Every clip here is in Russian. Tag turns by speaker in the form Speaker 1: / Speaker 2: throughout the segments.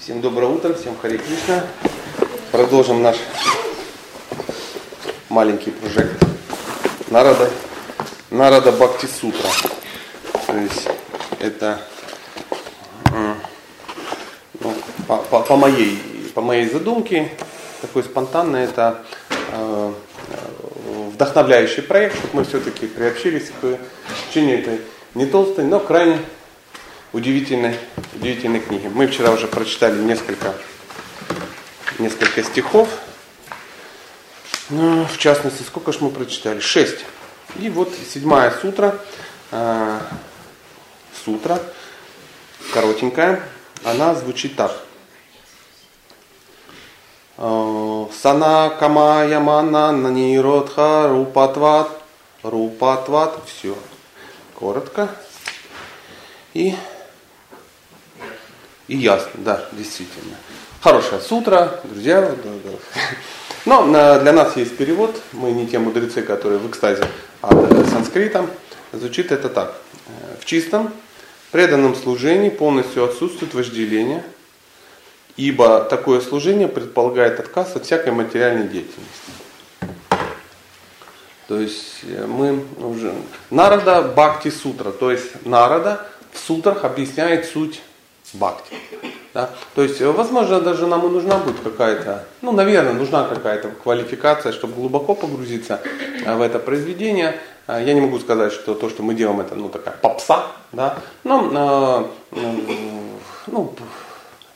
Speaker 1: Всем доброе утро, всем Хари Кришна. Продолжим наш маленький прожект Нарада, Нарада Бхакти Сутра. То есть это ну, по, по, по, моей, по моей задумке, такой спонтанный, это э, вдохновляющий проект, чтобы мы все-таки приобщились к чтению этой не толстой, но крайне удивительной, удивительной книги. Мы вчера уже прочитали несколько, несколько стихов. Ну, в частности, сколько же мы прочитали? Шесть. И вот седьмая сутра, э, сутра, коротенькая, она звучит так. Э, Сана кама ямана наниродха рупатват, рупатват, все. Коротко. И и ясно, да, действительно. Хорошая сутра, друзья. Но для нас есть перевод. Мы не те мудрецы, которые в экстазе от а санскрита. Звучит это так. В чистом, преданном служении полностью отсутствует вожделение, ибо такое служение предполагает отказ от всякой материальной деятельности. То есть э, мы уже... Нарада Бхакти Сутра, то есть Нарада в сутрах объясняет суть бхакти. Да? То есть, возможно, даже нам и нужна будет какая-то, ну, наверное, нужна какая-то квалификация, чтобы глубоко погрузиться а, в это произведение. А, я не могу сказать, что то, что мы делаем, это, ну, такая попса, да, но, ну,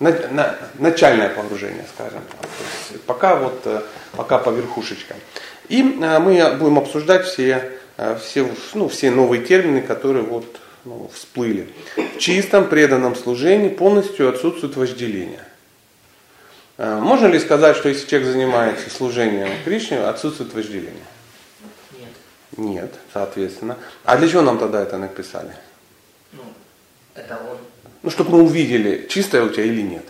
Speaker 1: на, на, начальное погружение, скажем так. Пока вот, э, пока по верхушечкам. И мы будем обсуждать все, все, ну, все новые термины, которые вот ну, всплыли. В чистом преданном служении полностью отсутствует вожделение. Э, можно ли сказать, что если человек занимается служением Кришне, отсутствует вожделение?
Speaker 2: Нет.
Speaker 1: Нет, соответственно. А для чего нам тогда это написали?
Speaker 2: Ну, это он.
Speaker 1: Ну, чтобы мы увидели, чистое у тебя или нет.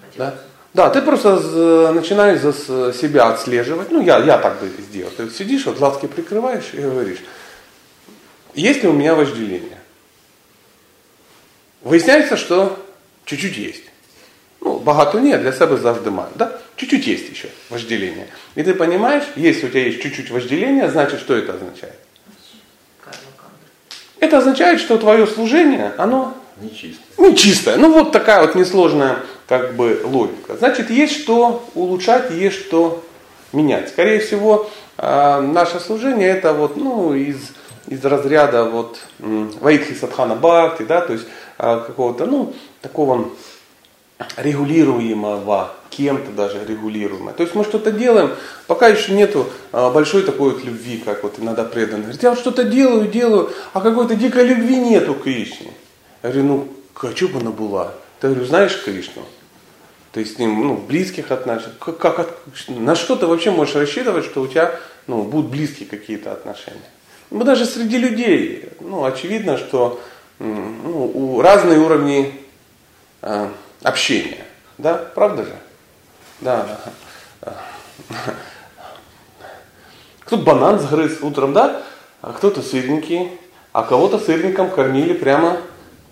Speaker 2: Хотелось.
Speaker 1: Да? Да, ты просто начинаешь за себя отслеживать. Ну, я, я так бы сделал. Ты сидишь, вот глазки прикрываешь и говоришь, есть ли у меня вожделение? Выясняется, что чуть-чуть есть. Ну, багато нет, для себя завжди маю. Да? Чуть-чуть есть еще вожделение. И ты понимаешь, если у тебя есть чуть-чуть вожделения, значит, что это означает? Это означает, что твое служение, оно
Speaker 3: Нечисто.
Speaker 1: нечистое. Ну, вот такая вот несложная как бы логика. Значит, есть что улучшать, есть что менять. Скорее всего, а, наше служение это вот, ну, из, из разряда вот Вайдхи Садхана Бхакти, да, то есть какого-то, ну, такого регулируемого, кем-то даже регулируемого. То есть мы что-то делаем, пока еще нету а, большой такой вот любви, как вот иногда преданные. Говорят, я вот что-то делаю, делаю, а какой-то дикой любви нету Кришне. Я говорю, ну, а бы она была? Ты говорю, знаешь Кришну? Есть с ним ну, в близких отношениях. Как, как, на что ты вообще можешь рассчитывать, что у тебя ну, будут близкие какие-то отношения? Мы даже среди людей, ну, очевидно, что ну, у разные уровни э, общения. Да, правда же? Да. Кто-то банан сгрыз утром, да? А кто-то сырненький, а кого-то сырником кормили прямо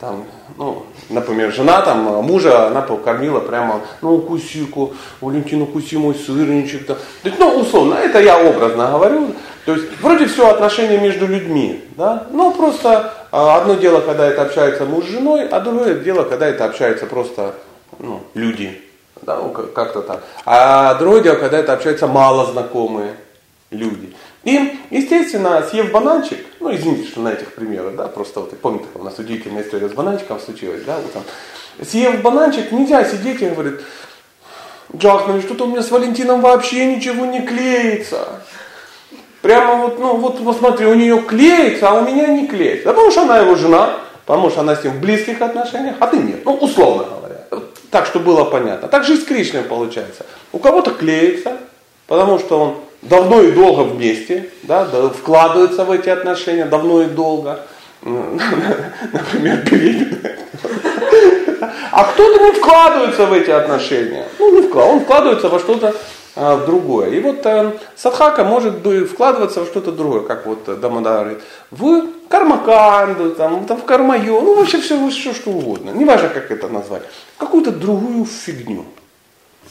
Speaker 1: там, ну, например, жена там мужа, она покормила прямо, ну, укуси-ку, Валентину, укуси мой сырничек. Там. Ну, условно, это я образно говорю. То есть, вроде все отношения между людьми, да, но просто а, одно дело, когда это общается муж с женой, а другое дело, когда это общается просто ну, люди, да, ну, как-то так. А другое дело, когда это общаются мало знакомые люди. И, естественно, съев бананчик, ну, извините, что на этих примерах, да, просто вот, помните, у нас удивительная история с бананчиком случилась, да, вот там. Съев бананчик, нельзя сидеть и говорит, Джахман, что-то у меня с Валентином вообще ничего не клеится. Прямо вот, ну вот посмотри, у нее клеится, а у меня не клеится. Да потому что она его жена, потому что она с ним в близких отношениях, а ты нет. Ну, условно говоря. Так, чтобы было понятно. Так же и с Кришной получается. У кого-то клеится, потому что он давно и долго вместе, да, вкладывается в эти отношения давно и долго. Например, беременная. А кто-то не вкладывается в эти отношения. Ну, не вкладывается. Он вкладывается во что-то в другое. И вот э, садхака может бы вкладываться в что-то другое, как вот Дамодар говорит, в кармаканду, там, там, в кармайо, ну вообще все, все что угодно, не важно как это назвать, какую-то другую фигню.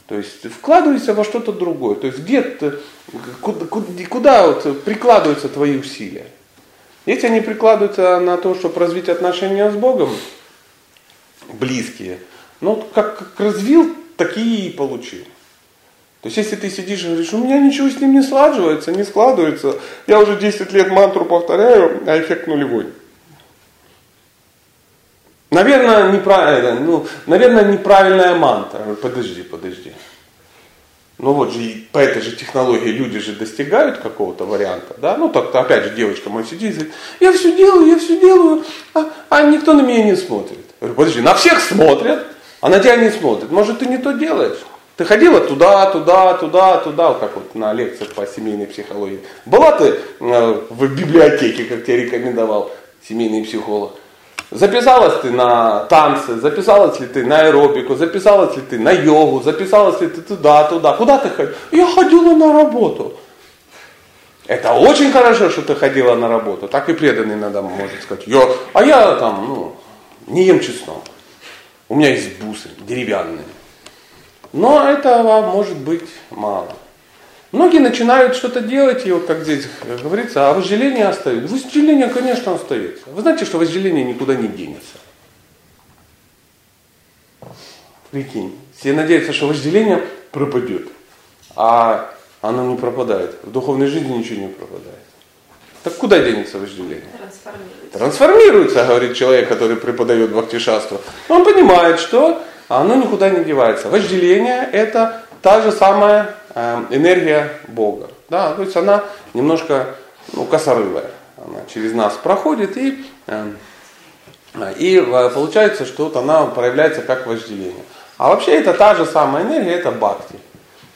Speaker 1: То есть вкладывайся во что-то другое. То есть где куда, куда, куда вот прикладываются твои усилия? Если они прикладываются на то, чтобы развить отношения с Богом, близкие, ну как, как развил, такие и получил. То есть если ты сидишь и говоришь, у меня ничего с ним не складывается, не складывается, я уже 10 лет мантру повторяю, а эффект нулевой. Наверное, неправильно, ну, наверное, неправильная мантра. Подожди, подожди. Ну вот же по этой же технологии люди же достигают какого-то варианта, да? Ну так опять же девочка моя сидит и говорит, я все делаю, я все делаю, а, а никто на меня не смотрит. Я говорю, подожди, на всех смотрят, а на тебя не смотрят. Может ты не то делаешь? Ты ходила туда, туда, туда, туда, как вот на лекциях по семейной психологии. Была ты э, в библиотеке, как тебе рекомендовал семейный психолог. Записалась ты на танцы, записалась ли ты на аэробику, записалась ли ты на йогу, записалась ли ты туда, туда. Куда ты ходила? Я ходила на работу. Это очень хорошо, что ты ходила на работу. Так и преданный иногда может сказать. Я, а я там, ну, не ем чеснок. У меня есть бусы деревянные. Но этого может быть мало. Многие начинают что-то делать, и вот как здесь говорится, а вожделение остается. Вожделение, конечно, остается. Вы знаете, что вожделение никуда не денется. Прикинь, все надеются, что вожделение пропадет, а оно не пропадает. В духовной жизни ничего не пропадает. Так куда денется вожделение?
Speaker 3: Трансформируется.
Speaker 1: Трансформируется, говорит человек, который преподает бхактишастру. Он понимает, что оно никуда не девается. Вожделение – это та же самая э, энергия Бога. Да, то есть она немножко ну, косорылая. Она через нас проходит и, э, и э, получается, что вот она проявляется как вожделение. А вообще это та же самая энергия, это бхакти.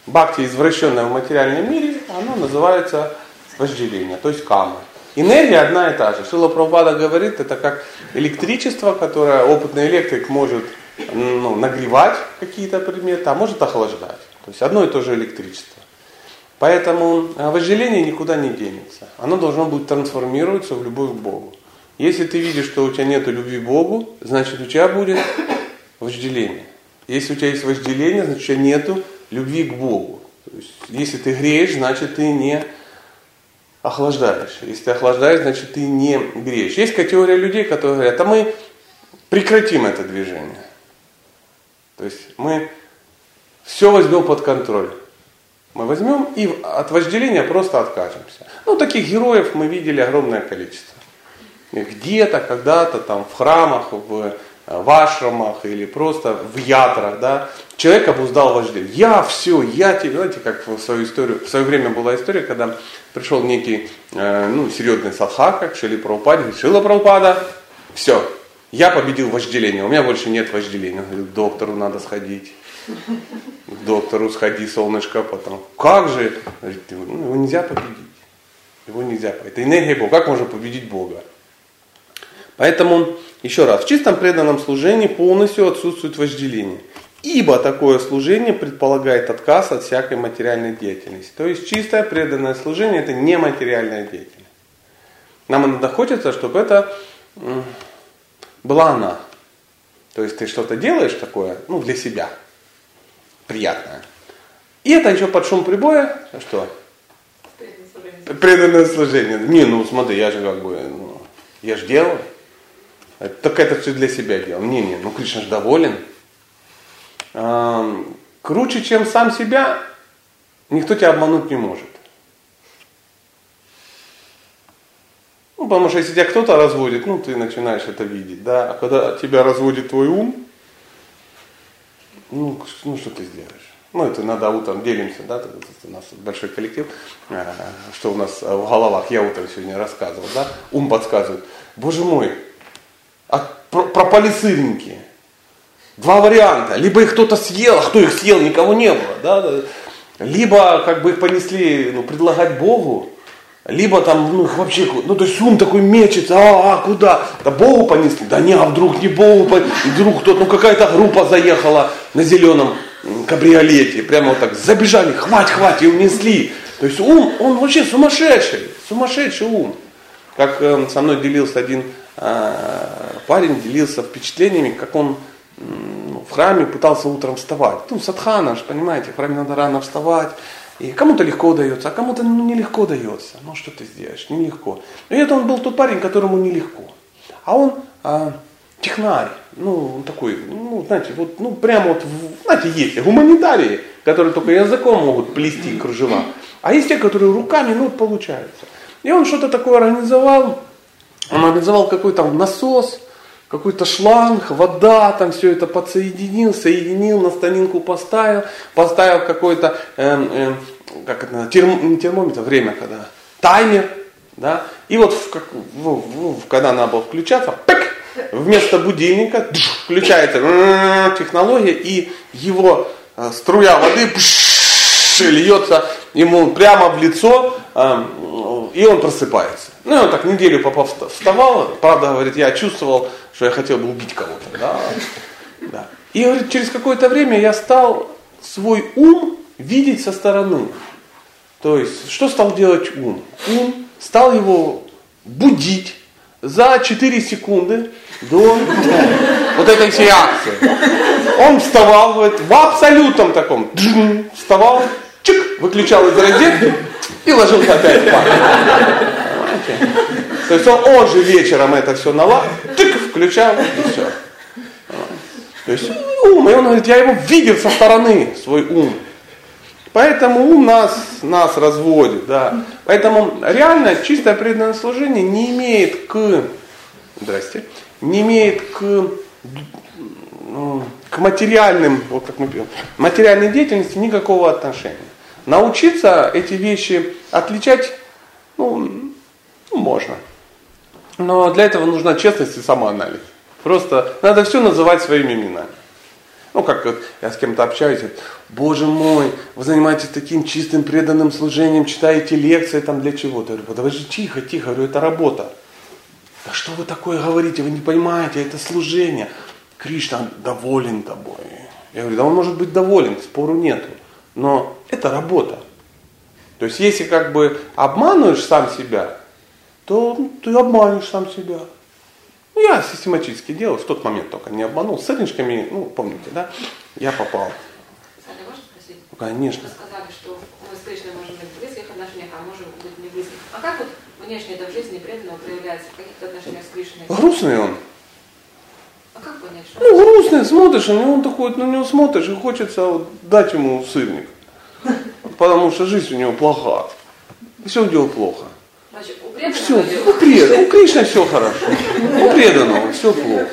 Speaker 1: Бхакти, извращенная в материальном мире, она называется вожделение, то есть кама. Энергия одна и та же. Шила Прабхупада говорит, это как электричество, которое опытный электрик может ну, нагревать какие-то предметы, а может охлаждать. То есть одно и то же электричество. Поэтому а, вожделение никуда не денется. Оно должно будет трансформироваться в любовь к Богу. Если ты видишь, что у тебя нет любви к Богу, значит у тебя будет вожделение. Если у тебя есть вожделение, значит у тебя нет любви к Богу. То есть, если ты греешь, значит ты не охлаждаешь. Если ты охлаждаешь, значит ты не греешь. Есть категория людей, которые говорят, а мы прекратим это движение. То есть мы все возьмем под контроль. Мы возьмем и от вожделения просто откажемся. Ну, таких героев мы видели огромное количество. Где-то, когда-то, там, в храмах, в, в ашрамах или просто в ятрах, да, человек обуздал вожделение. Я все, я тебе, знаете, как в свою историю, в свое время была история, когда пришел некий, э, ну, серьезный садха, как Шили Прабхупада, говорит, Шила Прабхупада, все, я победил вожделение, у меня больше нет вожделения. Он говорит, к доктору надо сходить. К доктору сходи, солнышко, потом. Как же? Говорит, ну, его нельзя победить. Его нельзя. Это энергия Бога. Как можно победить Бога? Поэтому, еще раз, в чистом преданном служении полностью отсутствует вожделение. Ибо такое служение предполагает отказ от всякой материальной деятельности. То есть чистое преданное служение это не материальная деятельность. Нам иногда хочется, чтобы это была она. То есть ты что-то делаешь такое, ну, для себя, приятное. И это еще под шум прибоя, что? Преданное служение. Не, ну смотри, я же как бы, ну, я же делаю. Так это все для себя делал. Не, не, ну Кришна же доволен. Круче, чем сам себя, никто тебя обмануть не может. Ну, потому что если тебя кто-то разводит, ну, ты начинаешь это видеть, да, а когда тебя разводит твой ум, ну, ну что ты сделаешь? Ну, это надо утром делимся, да, у нас большой коллектив, э, что у нас в головах, я утром сегодня рассказывал, да, ум подсказывает, боже мой, а про, пропали сырники, два варианта, либо их кто-то съел, а кто их съел, никого не было, да, либо как бы их понесли, ну, предлагать Богу, либо там, ну, вообще, ну, то есть ум такой мечется, а, а куда? Да Богу понесли? Да не, а вдруг не Богу вдруг кто-то, ну, какая-то группа заехала на зеленом кабриолете, прямо вот так забежали, хвать, хвать, и унесли. То есть ум, он вообще сумасшедший, сумасшедший ум. Как э, со мной делился один э, парень, делился впечатлениями, как он э, в храме пытался утром вставать. Ну, садхана, понимаете, в храме надо рано вставать. И кому-то легко удается, а кому-то ну, нелегко дается. Ну, что ты сделаешь, нелегко. И это он был тот парень, которому нелегко. А он а, технарь, ну, такой, ну, знаете, вот, ну, прямо вот, знаете, есть гуманитарии, которые только языком могут плести кружева. А есть те, которые руками, ну, получается. И он что-то такое организовал, он организовал какой-то насос, какой-то шланг, вода, там все это подсоединил, соединил, на станинку поставил, поставил какой-то, э, э, как это, терм, термометр, время когда, таймер, да, и вот в, как, в, в, когда надо было включаться, пик, вместо будильника включается технология, и его э, струя воды пш, льется ему прямо в лицо, э, и он просыпается. Ну, и он так неделю попав вставал, правда, говорит, я чувствовал, что я хотел бы убить кого-то. Да? Да. И говорит, через какое-то время я стал свой ум видеть со стороны. То есть, что стал делать ум? Ум стал его будить за 4 секунды до вот этой всей акции. Он вставал говорит, в абсолютном таком, вставал, чик, выключал из розетки и ложился опять. То есть он, он же вечером это все нала, тык, включал и все. То есть ум, и он говорит, я его видел со стороны, свой ум. Поэтому ум нас, нас разводит, да. Поэтому реально чистое преданное служение не имеет к, здрасте, не имеет к, ну, к материальным, вот как мы пьем, материальной деятельности никакого отношения. Научиться эти вещи отличать, ну, можно. Но для этого нужна честность и самоанализ. Просто надо все называть своими именами. Ну, как вот я с кем-то общаюсь, говорит, боже мой, вы занимаетесь таким чистым преданным служением, читаете лекции там для чего-то. Я говорю, подожди, тихо, тихо, говорю, это работа. Да что вы такое говорите, вы не понимаете, это служение. Кришна доволен тобой. Я говорю, да он может быть доволен, спору нету. Но это работа. То есть если как бы обманываешь сам себя, то ты обманешь сам себя. Ну, я систематически делал, в тот момент только не обманул. С сырничками, ну, помните, да, я попал.
Speaker 3: Саня, можно спросить?
Speaker 1: Ну, конечно.
Speaker 3: Вы сказали, что мы с Кришной можем быть в близких отношениях, а можем быть не близких. А как вот внешне это в жизни преданного проявляется в каких-то отношениях с Кришной?
Speaker 1: Грустный он.
Speaker 3: А как понять, что?
Speaker 1: Ну, грустный, смотришь, него он такой, на него смотришь, и хочется вот дать ему сырник. Потому что жизнь у него плоха. И все у него плохо.
Speaker 3: Значит,
Speaker 1: Все, у, пред, у Кришны все хорошо. У преданного все плохо.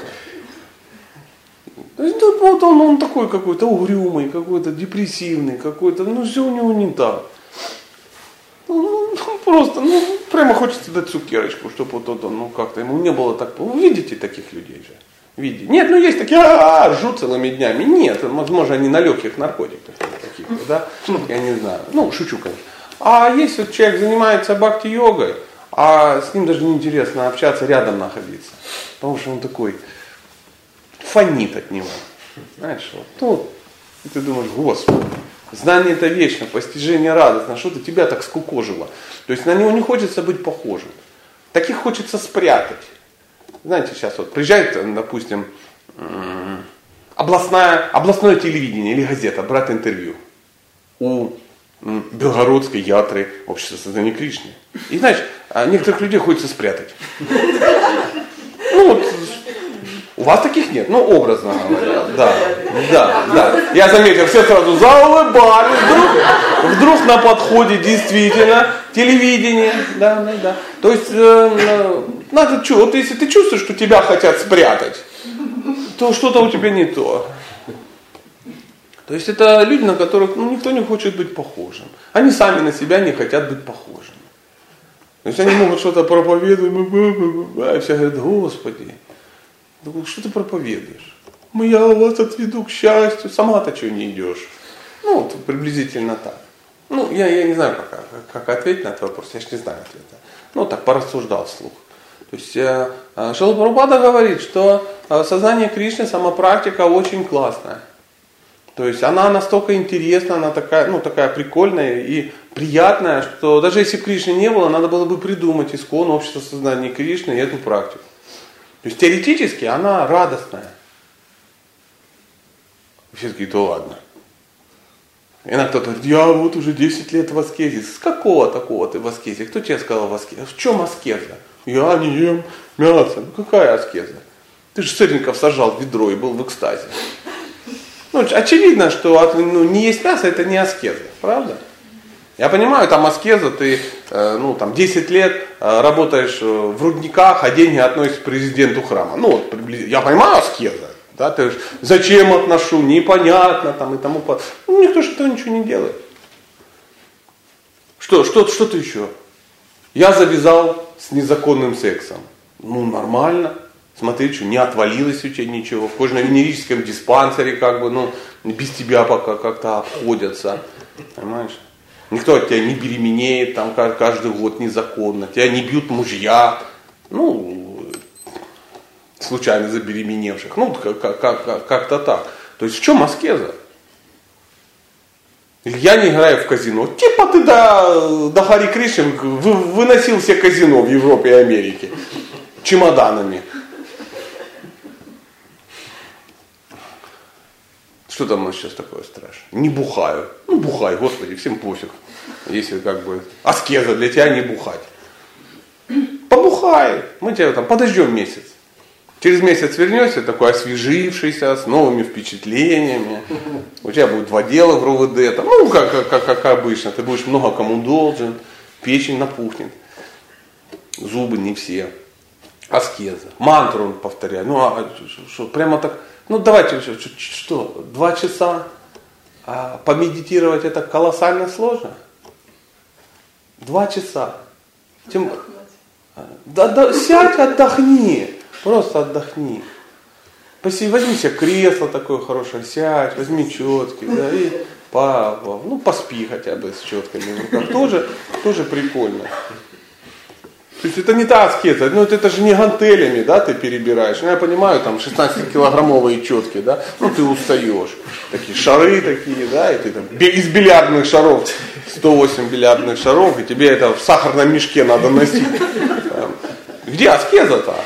Speaker 1: То вот он, он такой какой-то угрюмый, какой-то депрессивный, какой-то, ну все у него не так. Ну, ну, просто, ну, прямо хочется дать цукерочку, чтобы вот, вот он, ну как-то ему не было так. Вы видите таких людей же? Видите? Нет, ну есть такие, а, -а, -а ржут целыми днями. Нет, возможно, они на легких наркотиках каких-то, да? Я не знаю. Ну, шучу, конечно. А если человек занимается бхакти-йогой, а с ним даже неинтересно общаться, рядом находиться. Потому что он такой фонит от него. Знаешь, вот. Ну, и ты думаешь, Господи, знание это вечно, постижение радостно, что-то тебя так скукожило. То есть на него не хочется быть похожим. Таких хочется спрятать. Знаете, сейчас вот приезжает, допустим, областная, областное телевидение или газета брать интервью у Белгородской ятры общества создания Кришны. И знаешь, а некоторых людей хочется спрятать. Ну вот, у вас таких нет, ну образно говоря, да, да, да. Я заметил, все сразу заулыбались, вдруг, вдруг на подходе действительно телевидение, да, да, да. То есть э, надо что, вот если ты чувствуешь, что тебя хотят спрятать, то что-то у тебя не то. То есть это люди, на которых ну, никто не хочет быть похожим. Они сами на себя не хотят быть похожими. То есть они могут что-то проповедовать, и все говорят, Господи, что ты проповедуешь? Мы я вас отведу к счастью, сама-то что не идешь? Ну, вот приблизительно так. Ну, я, я не знаю, как, как ответить на этот вопрос, я же не знаю ответа. Ну, так, порассуждал вслух. То есть э, э говорит, что э, сознание Кришны, сама практика очень классная. То есть она настолько интересна, она такая, ну, такая прикольная и приятная, что даже если Кришны не было, надо было бы придумать искон общество сознания Кришны и эту практику. То есть теоретически она радостная. Все такие, то ладно. И на кто-то говорит, я вот уже 10 лет в аскезе. С какого такого ты в аскезе? Кто тебе сказал в аскезе? В чем аскеза? Я не ем мясо. Ну какая аскеза? Ты же сырников сажал в ведро и был в экстазе. Ну, очевидно, что ну, не есть мясо это не аскеза, правда? Я понимаю, там аскеза, ты э, ну, там 10 лет э, работаешь э, в рудниках, а деньги относишь к президенту храма. Ну, вот, я понимаю аскеза. Да, ты зачем отношу, непонятно там и тому подобное. Ну, никто же этого ничего не делает. Что, что, что-то еще? Я завязал с незаконным сексом. Ну, нормально. Смотри, что не отвалилось у тебя ничего. В кожно-венерическом диспансере как бы, ну, без тебя пока как-то обходятся. Понимаешь? Никто от тебя не беременеет там каждый год незаконно. Тебя не бьют мужья. Ну, случайно забеременевших. Ну, как-то так. То есть в чем аскеза? Я не играю в казино. Типа ты до, до Хари Кришин выносил все казино в Европе и Америке чемоданами. Что там у нас сейчас такое страшное? Не бухаю. Ну, бухай, господи, всем пофиг. Если как бы аскеза для тебя не бухать. Побухай. Мы тебя там подождем месяц. Через месяц вернешься такой освежившийся, с новыми впечатлениями. У тебя будет два дела в РУВД. Там, ну, как, как, как обычно. Ты будешь много кому должен. Печень напухнет. Зубы не все. Аскеза. Мантру он повторяет. Ну, а что, прямо так ну давайте, что, два часа а помедитировать это колоссально сложно. Два часа. Тем... Да, да, сядь, отдохни. Просто отдохни. Посиди, возьми себе кресло такое хорошее, сядь, возьми четки, да, и по, ну, поспи хотя бы с четками в руках. Тоже, тоже прикольно. То есть это не та аскеза, ну это, же не гантелями, да, ты перебираешь. Ну я понимаю, там 16-килограммовые четки, да, ну ты устаешь. Такие шары такие, да, и ты там из бильярдных шаров, 108 бильярдных шаров, и тебе это в сахарном мешке надо носить. Где аскеза-то?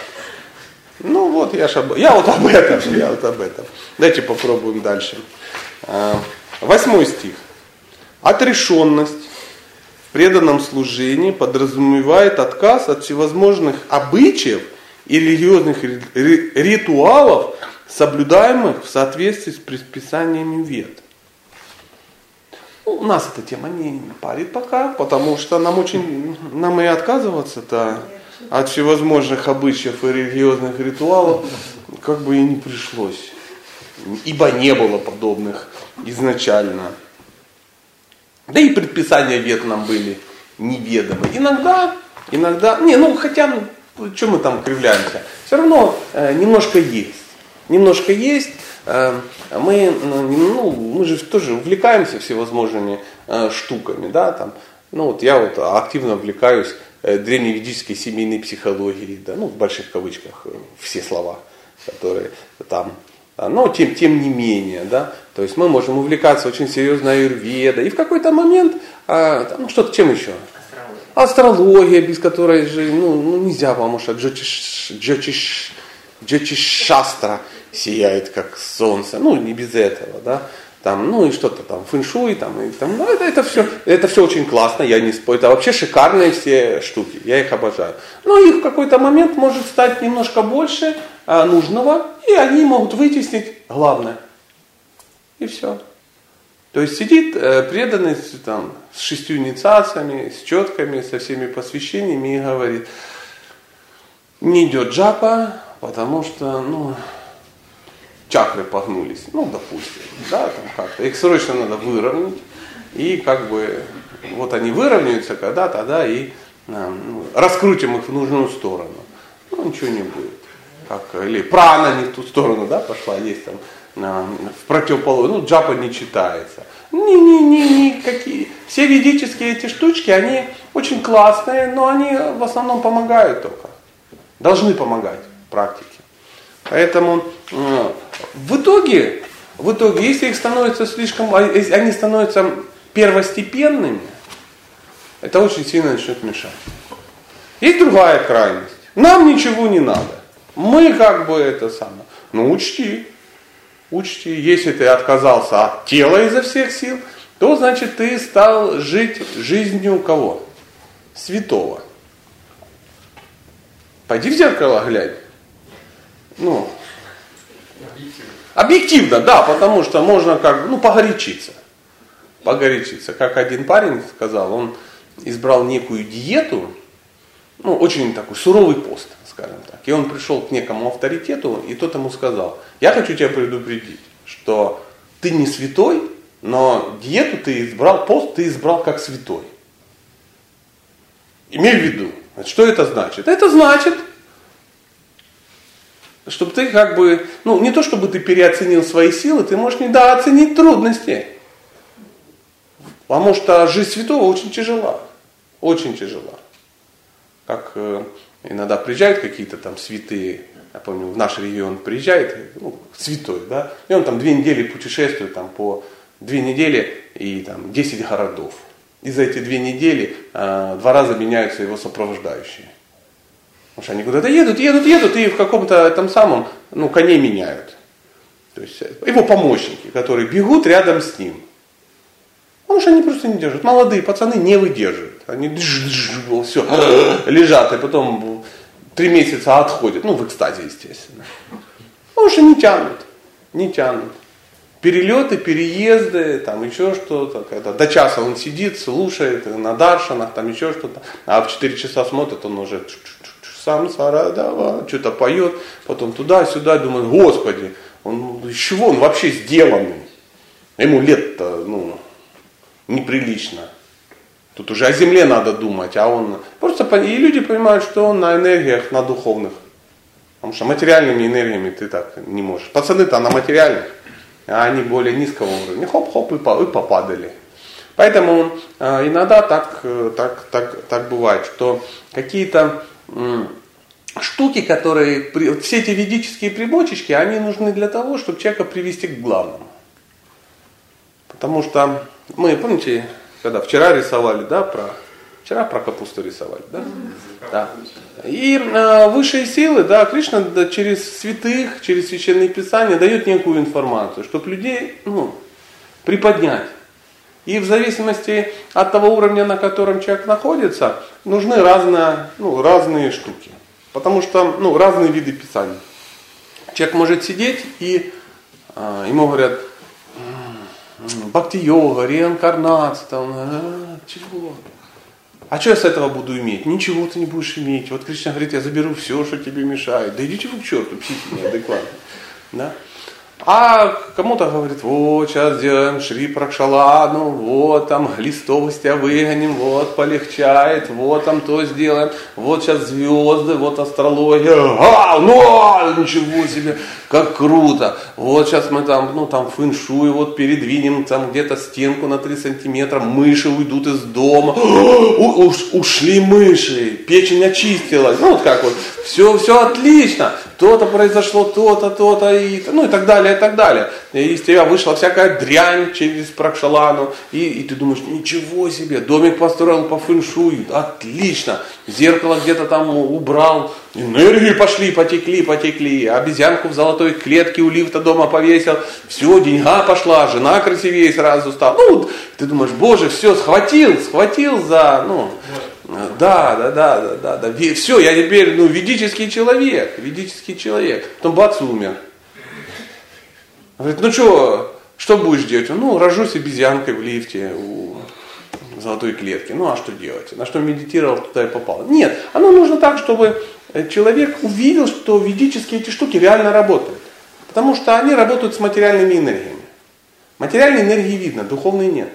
Speaker 1: Ну вот, я, ж об... я вот об этом, я вот об этом. Давайте попробуем дальше. А, восьмой стих. Отрешенность преданном служении подразумевает отказ от всевозможных обычаев и религиозных ритуалов, соблюдаемых в соответствии с предписаниями вет. Ну, нас эта тема не парит пока, потому что нам очень, нам и отказываться-то от всевозможных обычаев и религиозных ритуалов как бы и не пришлось. Ибо не было подобных изначально. Да и предписания вет нам были неведомы. Иногда, иногда, не, ну хотя, ну, что мы там кривляемся, все равно э, немножко есть. Немножко есть. Э, мы, ну, мы же тоже увлекаемся всевозможными э, штуками, да, там. Ну вот я вот активно увлекаюсь э, древневедической семейной психологией, да, ну в больших кавычках э, все слова, которые там но тем, тем не менее, да, то есть мы можем увлекаться очень серьезно аюрведой, и в какой-то момент, а, там, ну что-то, чем еще? Астрология. Без которой же ну, ну, нельзя, потому что джотиш, джотиш, джотиш шастра сияет как солнце, ну не без этого, да, там, ну и что-то там, фэншуй, там, и там, ну это, это все, это все очень классно, я не спорю, это вообще шикарные все штуки, я их обожаю. Но их в какой-то момент может стать немножко больше, а, нужного, и они могут вытеснить главное. И все. То есть сидит преданный там, с шестью инициациями, с четками, со всеми посвящениями и говорит, не идет джапа, потому что, ну, чакры погнулись, ну, допустим, да, там как-то, их срочно надо выровнять, и как бы, вот они выровняются когда-то, да, и э, раскрутим их в нужную сторону. Ну, ничего не будет как, или прана не в ту сторону, да, пошла, есть там в противоположную, ну, джапа не читается. Не, не, не, не, какие. Все ведические эти штучки, они очень классные, но они в основном помогают только. Должны помогать в практике. Поэтому э, в итоге в итоге, если их становится слишком, а они становятся первостепенными, это очень сильно начнет мешать. Есть другая крайность. Нам ничего не надо. Мы как бы это самое. Ну учти, учти, если ты отказался от тела изо всех сил, то значит ты стал жить жизнью кого? Святого. Пойди в зеркало глянь. Ну, объективно, да, потому что можно как, ну, погорячиться. Погорячиться. Как один парень сказал, он избрал некую диету, ну, очень такой суровый пост, скажем так. И он пришел к некому авторитету, и тот ему сказал, я хочу тебя предупредить, что ты не святой, но диету ты избрал, пост ты избрал как святой. Имей в виду, что это значит? Это значит, чтобы ты как бы, ну не то чтобы ты переоценил свои силы, ты можешь недооценить трудности. Потому что жизнь святого очень тяжела. Очень тяжела. Как э, иногда приезжают какие-то там святые, я помню, в наш регион приезжает, ну, святой, да, и он там две недели путешествует там по две недели и там 10 городов. И за эти две недели э, два раза меняются его сопровождающие. Потому что они куда-то едут, едут, едут, и в каком-то там самом, ну, коне меняют. То есть его помощники, которые бегут рядом с ним. Потому что они просто не держат. Молодые пацаны не выдерживают. Они все, лежат, и потом три месяца отходят. Ну, в экстазе, естественно. Потому что не тянут. Не тянут. Перелеты, переезды, там еще что-то. Когда до часа он сидит, слушает на даршанах, там еще что-то. А в 4 часа смотрит, он уже сам Сарадава, что-то поет, потом туда-сюда, думает, Господи, он, из чего он вообще сделанный? Ему лет-то, ну, неприлично. Тут уже о земле надо думать, а он... Просто и люди понимают, что он на энергиях, на духовных. Потому что материальными энергиями ты так не можешь. Пацаны-то на материальных, а они более низкого уровня. Хоп-хоп и, и попадали. Поэтому э, иногда так, э, так, так, так бывает, что какие-то штуки, которые, все эти ведические примочечки, они нужны для того, чтобы человека привести к главному. Потому что мы, помните, когда вчера рисовали, да, про вчера про капусту рисовали, да? Да. И э, высшие силы, да, Кришна да, через святых, через священные писания дает некую информацию, чтобы людей, ну, приподнять. И в зависимости от того уровня, на котором человек находится, нужны разные, ну, разные штуки. Потому что ну, разные виды писаний. Человек может сидеть и э, ему говорят, бхакти-йога, реинкарнация, там, а, чего? А что я с этого буду иметь? Ничего ты не будешь иметь. Вот Кришна говорит, я заберу все, что тебе мешает. Да идите вы к черту, психи неадекватные. Да? А кому-то говорит, вот сейчас сделаем Шри Пракшаладну, вот там листовости выгоним, вот полегчает, вот там то сделаем, вот сейчас звезды, вот астрология, а, ну, ничего себе, как круто, вот сейчас мы там, ну там фэншуй, вот передвинем там где-то стенку на 3 сантиметра, мыши уйдут из дома, У, уш, ушли мыши, печень очистилась, ну вот как вот, все, все отлично, то-то произошло, то-то, то-то, и, ну и так далее, и так далее. И из тебя вышла всякая дрянь через Пракшалану, и, и ты думаешь, ничего себе, домик построил по фэншую, отлично, зеркало где-то там убрал, энергии пошли, потекли, потекли, обезьянку в золотой клетке у лифта дома повесил, все, деньга пошла, жена красивее сразу стала. Ну, ты думаешь, боже, все, схватил, схватил за, ну, да, да, да, да, да, да. Все, я теперь, ну, ведический человек, ведический человек. Потом бац, умер. Говорит, ну что, что будешь делать? Ну, рожусь обезьянкой в лифте у золотой клетки. Ну, а что делать? На что медитировал, туда и попал. Нет, оно нужно так, чтобы человек увидел, что ведические эти штуки реально работают. Потому что они работают с материальными энергиями. Материальной энергии видно, духовной нет.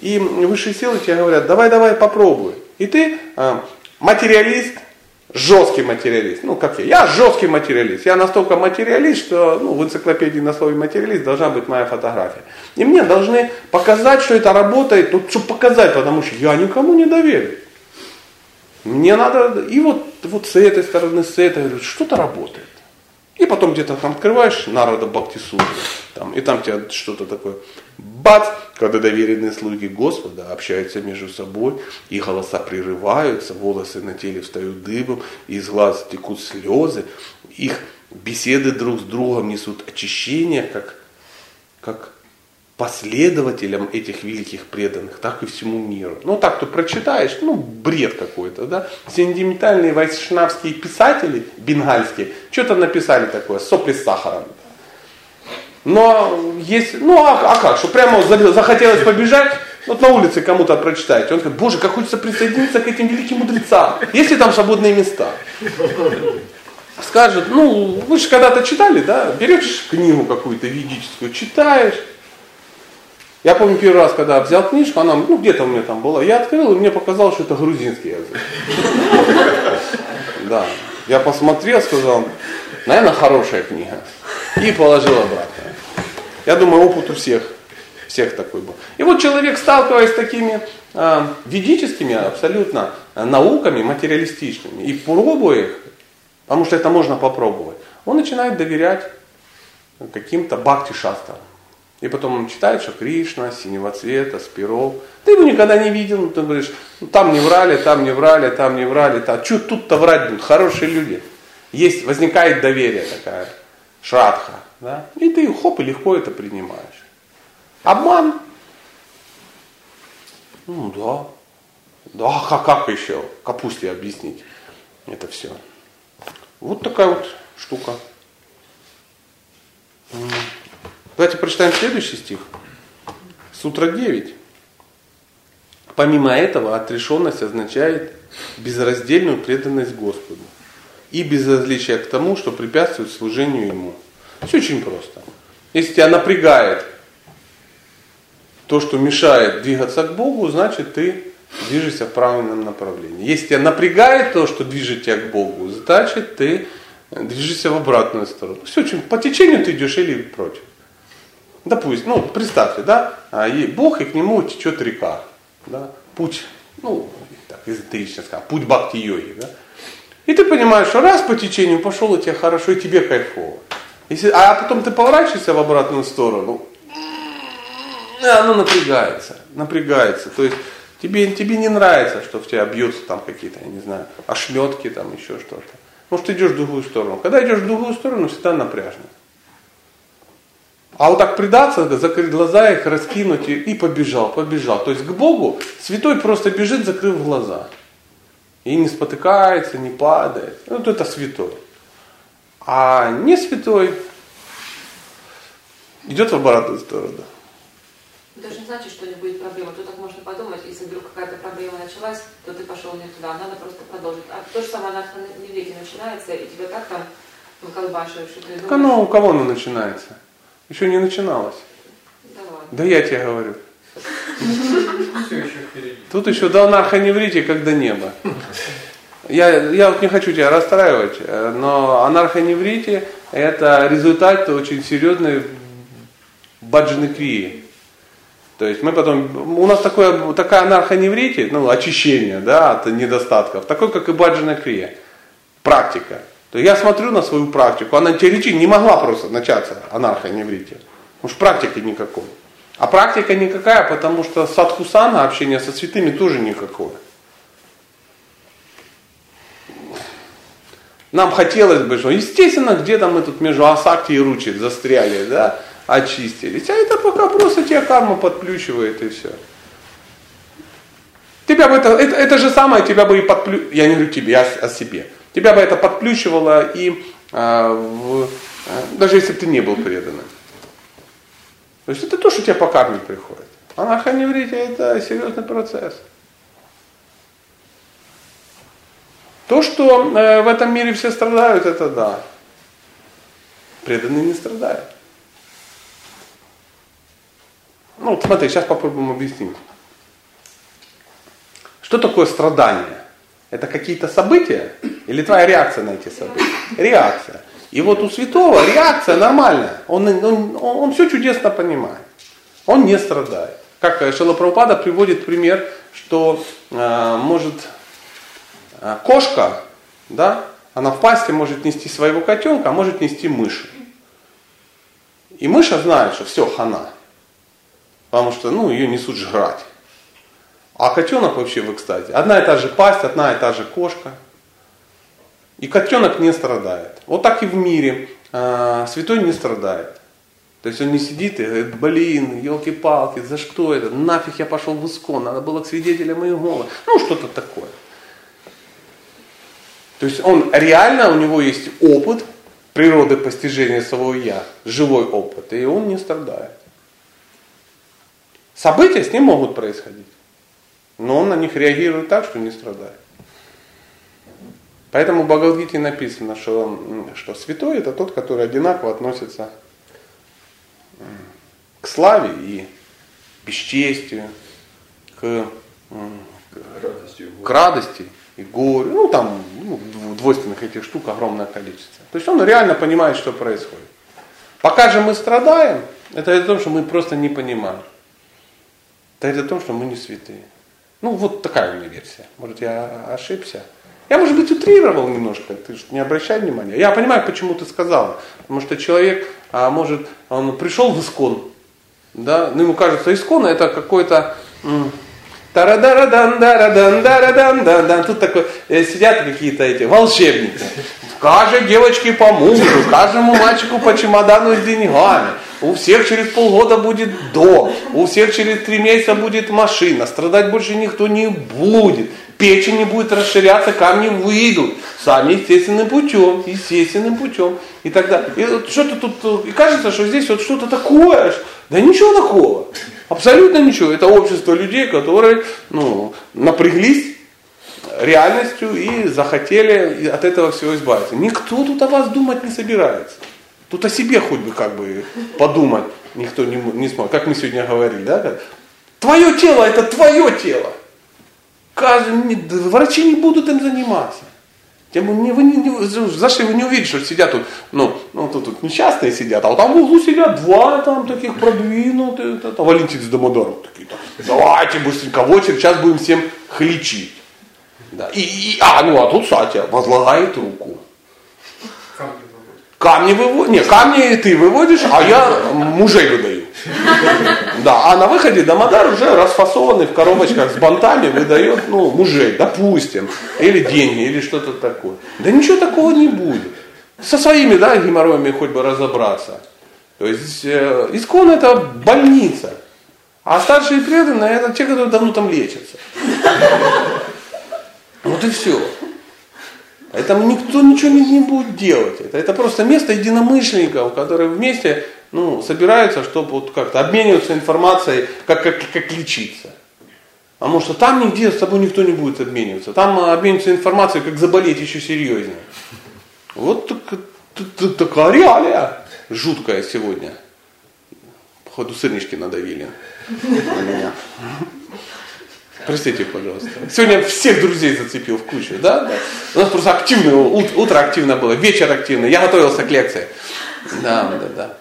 Speaker 1: И высшие силы тебе говорят, давай, давай, попробуй. И ты э, материалист, жесткий материалист. Ну, как я. Я жесткий материалист. Я настолько материалист, что ну, в энциклопедии на слове материалист должна быть моя фотография. И мне должны показать, что это работает, ну, чтобы показать, потому что я никому не доверю. Мне надо, и вот, вот с этой стороны, с этой, что-то работает. И потом где-то там открываешь народа Бхактисутру, там, и там тебя что-то такое, бац, когда доверенные слуги Господа общаются между собой, и голоса прерываются, волосы на теле встают дыбом, из глаз текут слезы, их беседы друг с другом несут очищение, как, как последователям этих великих преданных, так и всему миру. Ну, так ты прочитаешь, ну, бред какой-то, да. Сентиментальные вайшнавские писатели, бенгальские, что-то написали такое, сопли с сахаром. Но есть, ну, а, а как, что прямо захотелось побежать, вот на улице кому-то прочитаете, он говорит, боже, как хочется присоединиться к этим великим мудрецам, есть ли там свободные места? Скажут, ну, вы же когда-то читали, да, берешь книгу какую-то ведическую, читаешь, я помню первый раз, когда взял книжку, она ну, где-то у меня там была, я открыл, и мне показалось, что это грузинский язык. Да. Я посмотрел, сказал, наверное, хорошая книга. И положил обратно. Я думаю, опыт у всех, всех такой был. И вот человек, сталкиваясь с такими э, ведическими абсолютно науками, материалистичными, и пробуя их, потому что это можно попробовать, он начинает доверять каким-то бхакти-шастрам. И потом он читает, что Кришна, синего цвета, спиров. Ты его никогда не видел, ты говоришь, ну, там не врали, там не врали, там не врали. Там. Что тут-то врать будут? Хорошие люди. Есть, возникает доверие такая, шрадха. Да? И ты хоп, и легко это принимаешь. Обман? Ну да. Да, как, как еще? Капусте объяснить это все. Вот такая вот штука. Давайте прочитаем следующий стих. Сутра 9. Помимо этого, отрешенность означает безраздельную преданность Господу и безразличие к тому, что препятствует служению Ему. Все очень просто. Если тебя напрягает то, что мешает двигаться к Богу, значит ты движешься в правильном направлении. Если тебя напрягает то, что движет тебя к Богу, значит ты движешься в обратную сторону. Все очень по течению ты идешь или против. Допустим, ну, представьте, да, а, и Бог, и к нему течет река, да, путь, ну, так, эзотерично сказать, путь бхакти-йоги, да. И ты понимаешь, что раз по течению пошел, и тебе хорошо, и тебе кайфово. Если, а потом ты поворачиваешься в обратную сторону, оно напрягается, напрягается. То есть тебе, тебе не нравится, что в тебя бьются там какие-то, я не знаю, ошметки, там еще что-то. Может, идешь в другую сторону. Когда идешь в другую сторону, всегда напряжно. А вот так предаться, закрыть глаза, их раскинуть и, и побежал, побежал. То есть к Богу святой просто бежит, закрыв глаза. И не спотыкается, не падает. Вот это святой. А не святой идет в обратную сторону.
Speaker 3: Это же не значит, что не будет проблемы. Тут так можно подумать, если вдруг какая-то проблема началась, то ты пошел не туда, надо просто продолжить. А то же самое на неврите начинается, и тебя как там выколбашивают, что ты думаешь... Так
Speaker 1: оно у кого оно начинается? Еще не начиналось.
Speaker 3: Давай.
Speaker 1: Да я тебе говорю. Тут еще до анархоневрите, когда небо. Я, я вот не хочу тебя расстраивать, но анархоневрите это результат очень серьезной баджаны крии. То есть мы потом, у нас такое, такая анархоневрите, ну, очищение, да, от недостатков, такой, как и баджана крия, практика. То я смотрю на свою практику, она теоретически не могла просто начаться анархоневрите. Что практики никакой. А практика никакая, потому что садхусана, общение со святыми, тоже никакое. Нам хотелось бы, что, естественно, где-то мы тут между Асакти и Ручи застряли, да, очистились. А это пока просто тебя карма подплющивает и все. Тебя бы это, это, это же самое тебя бы и подплю... Я не говорю тебе, я о себе. Тебя бы это подключивало и а, в, а, даже если бы ты не был преданным. То есть это то, что тебе по карме приходит. Анархоневритие это серьезный процесс. То, что э, в этом мире все страдают, это да. Преданные не страдают. Ну, вот смотри, сейчас попробуем объяснить. Что такое страдание? Это какие-то события или твоя реакция на эти события? Реакция. И вот у святого реакция нормальная. Он, он, он, он все чудесно понимает. Он не страдает. Как Шилапрабхупада приводит пример, что э, может э, кошка да, Она в пасти может нести своего котенка, а может нести мыши. И мыша знает, что все, хана. Потому что, ну, ее несут жрать. А котенок вообще в экстазе. Одна и та же пасть, одна и та же кошка. И котенок не страдает. Вот так и в мире. А, святой не страдает. То есть он не сидит и говорит, блин, елки-палки, за что это? Нафиг я пошел в искон, надо было к свидетелям Иеговы. Ну, что-то такое. То есть он реально, у него есть опыт природы постижения своего я, живой опыт, и он не страдает. События с ним могут происходить, но он на них реагирует так, что не страдает. Поэтому в Бхагавадгите написано, что, что святой это тот, который одинаково относится к славе и бесчестию, к, к радости и горе. Ну там ну, двойственных этих штук огромное количество. То есть он реально понимает, что происходит. Пока же мы страдаем, это о том, что мы просто не понимаем. Это о том, что мы не святые. Ну, вот такая у меня версия. Может, я ошибся. Я, может быть, утрировал немножко, ты же не обращай внимания. Я понимаю, почему ты сказал. Потому что человек, а, может, он пришел в искон, да, ну, ему кажется, искон это какой-то Тут такой, э, сидят какие-то эти волшебники. Каждой девочке по мужу, каждому мальчику по чемодану с деньгами. У всех через полгода будет дом, у всех через три месяца будет машина, страдать больше никто не будет печень не будет расширяться, камни выйдут. Сами естественным путем, естественным путем. И тогда, и вот что-то тут, и кажется, что здесь вот что-то такое. Да ничего такого. Абсолютно ничего. Это общество людей, которые ну, напряглись реальностью и захотели от этого всего избавиться. Никто тут о вас думать не собирается. Тут о себе хоть бы как бы подумать никто не, не сможет. Как мы сегодня говорили, да? Твое тело это твое тело. Каждый, врачи не будут им заниматься. Тем не, вы не, не, зашли, вы не увидите, что сидят тут, ну, ну тут, тут несчастные сидят, а вот там в углу сидят два там таких продвинутых, это, Валентин с Домодором такие, там, давайте быстренько в очередь, сейчас будем всем хлечить. Да. И, и, а, ну а тут Сатя возлагает руку. Камни выводишь? Не, камни ты выводишь, а я мужей выдаю. Да, а на выходе Дамодар уже расфасованный в коробочках с бантами выдает, ну, мужей, допустим, или деньги, или что-то такое. Да ничего такого не будет. Со своими, да, геморроями хоть бы разобраться. То есть, э, искон это больница. А старшие преданные это те, которые давно там лечатся. Вот и все. Поэтому никто ничего не, не будет делать. Это, это просто место единомышленников, которые вместе ну, собираются, чтобы вот как-то обмениваться информацией, как, как, как лечиться. Потому что там нигде с тобой никто не будет обмениваться. Там обмениваться информацией, как заболеть еще серьезнее. Вот так, так, такая реалия жуткая сегодня. Походу сырнички надавили на меня. Простите, пожалуйста. Сегодня всех друзей зацепил в кучу, да? да? У нас просто активное, утро активно было, вечер активный. Я готовился к лекции. Да, да, да.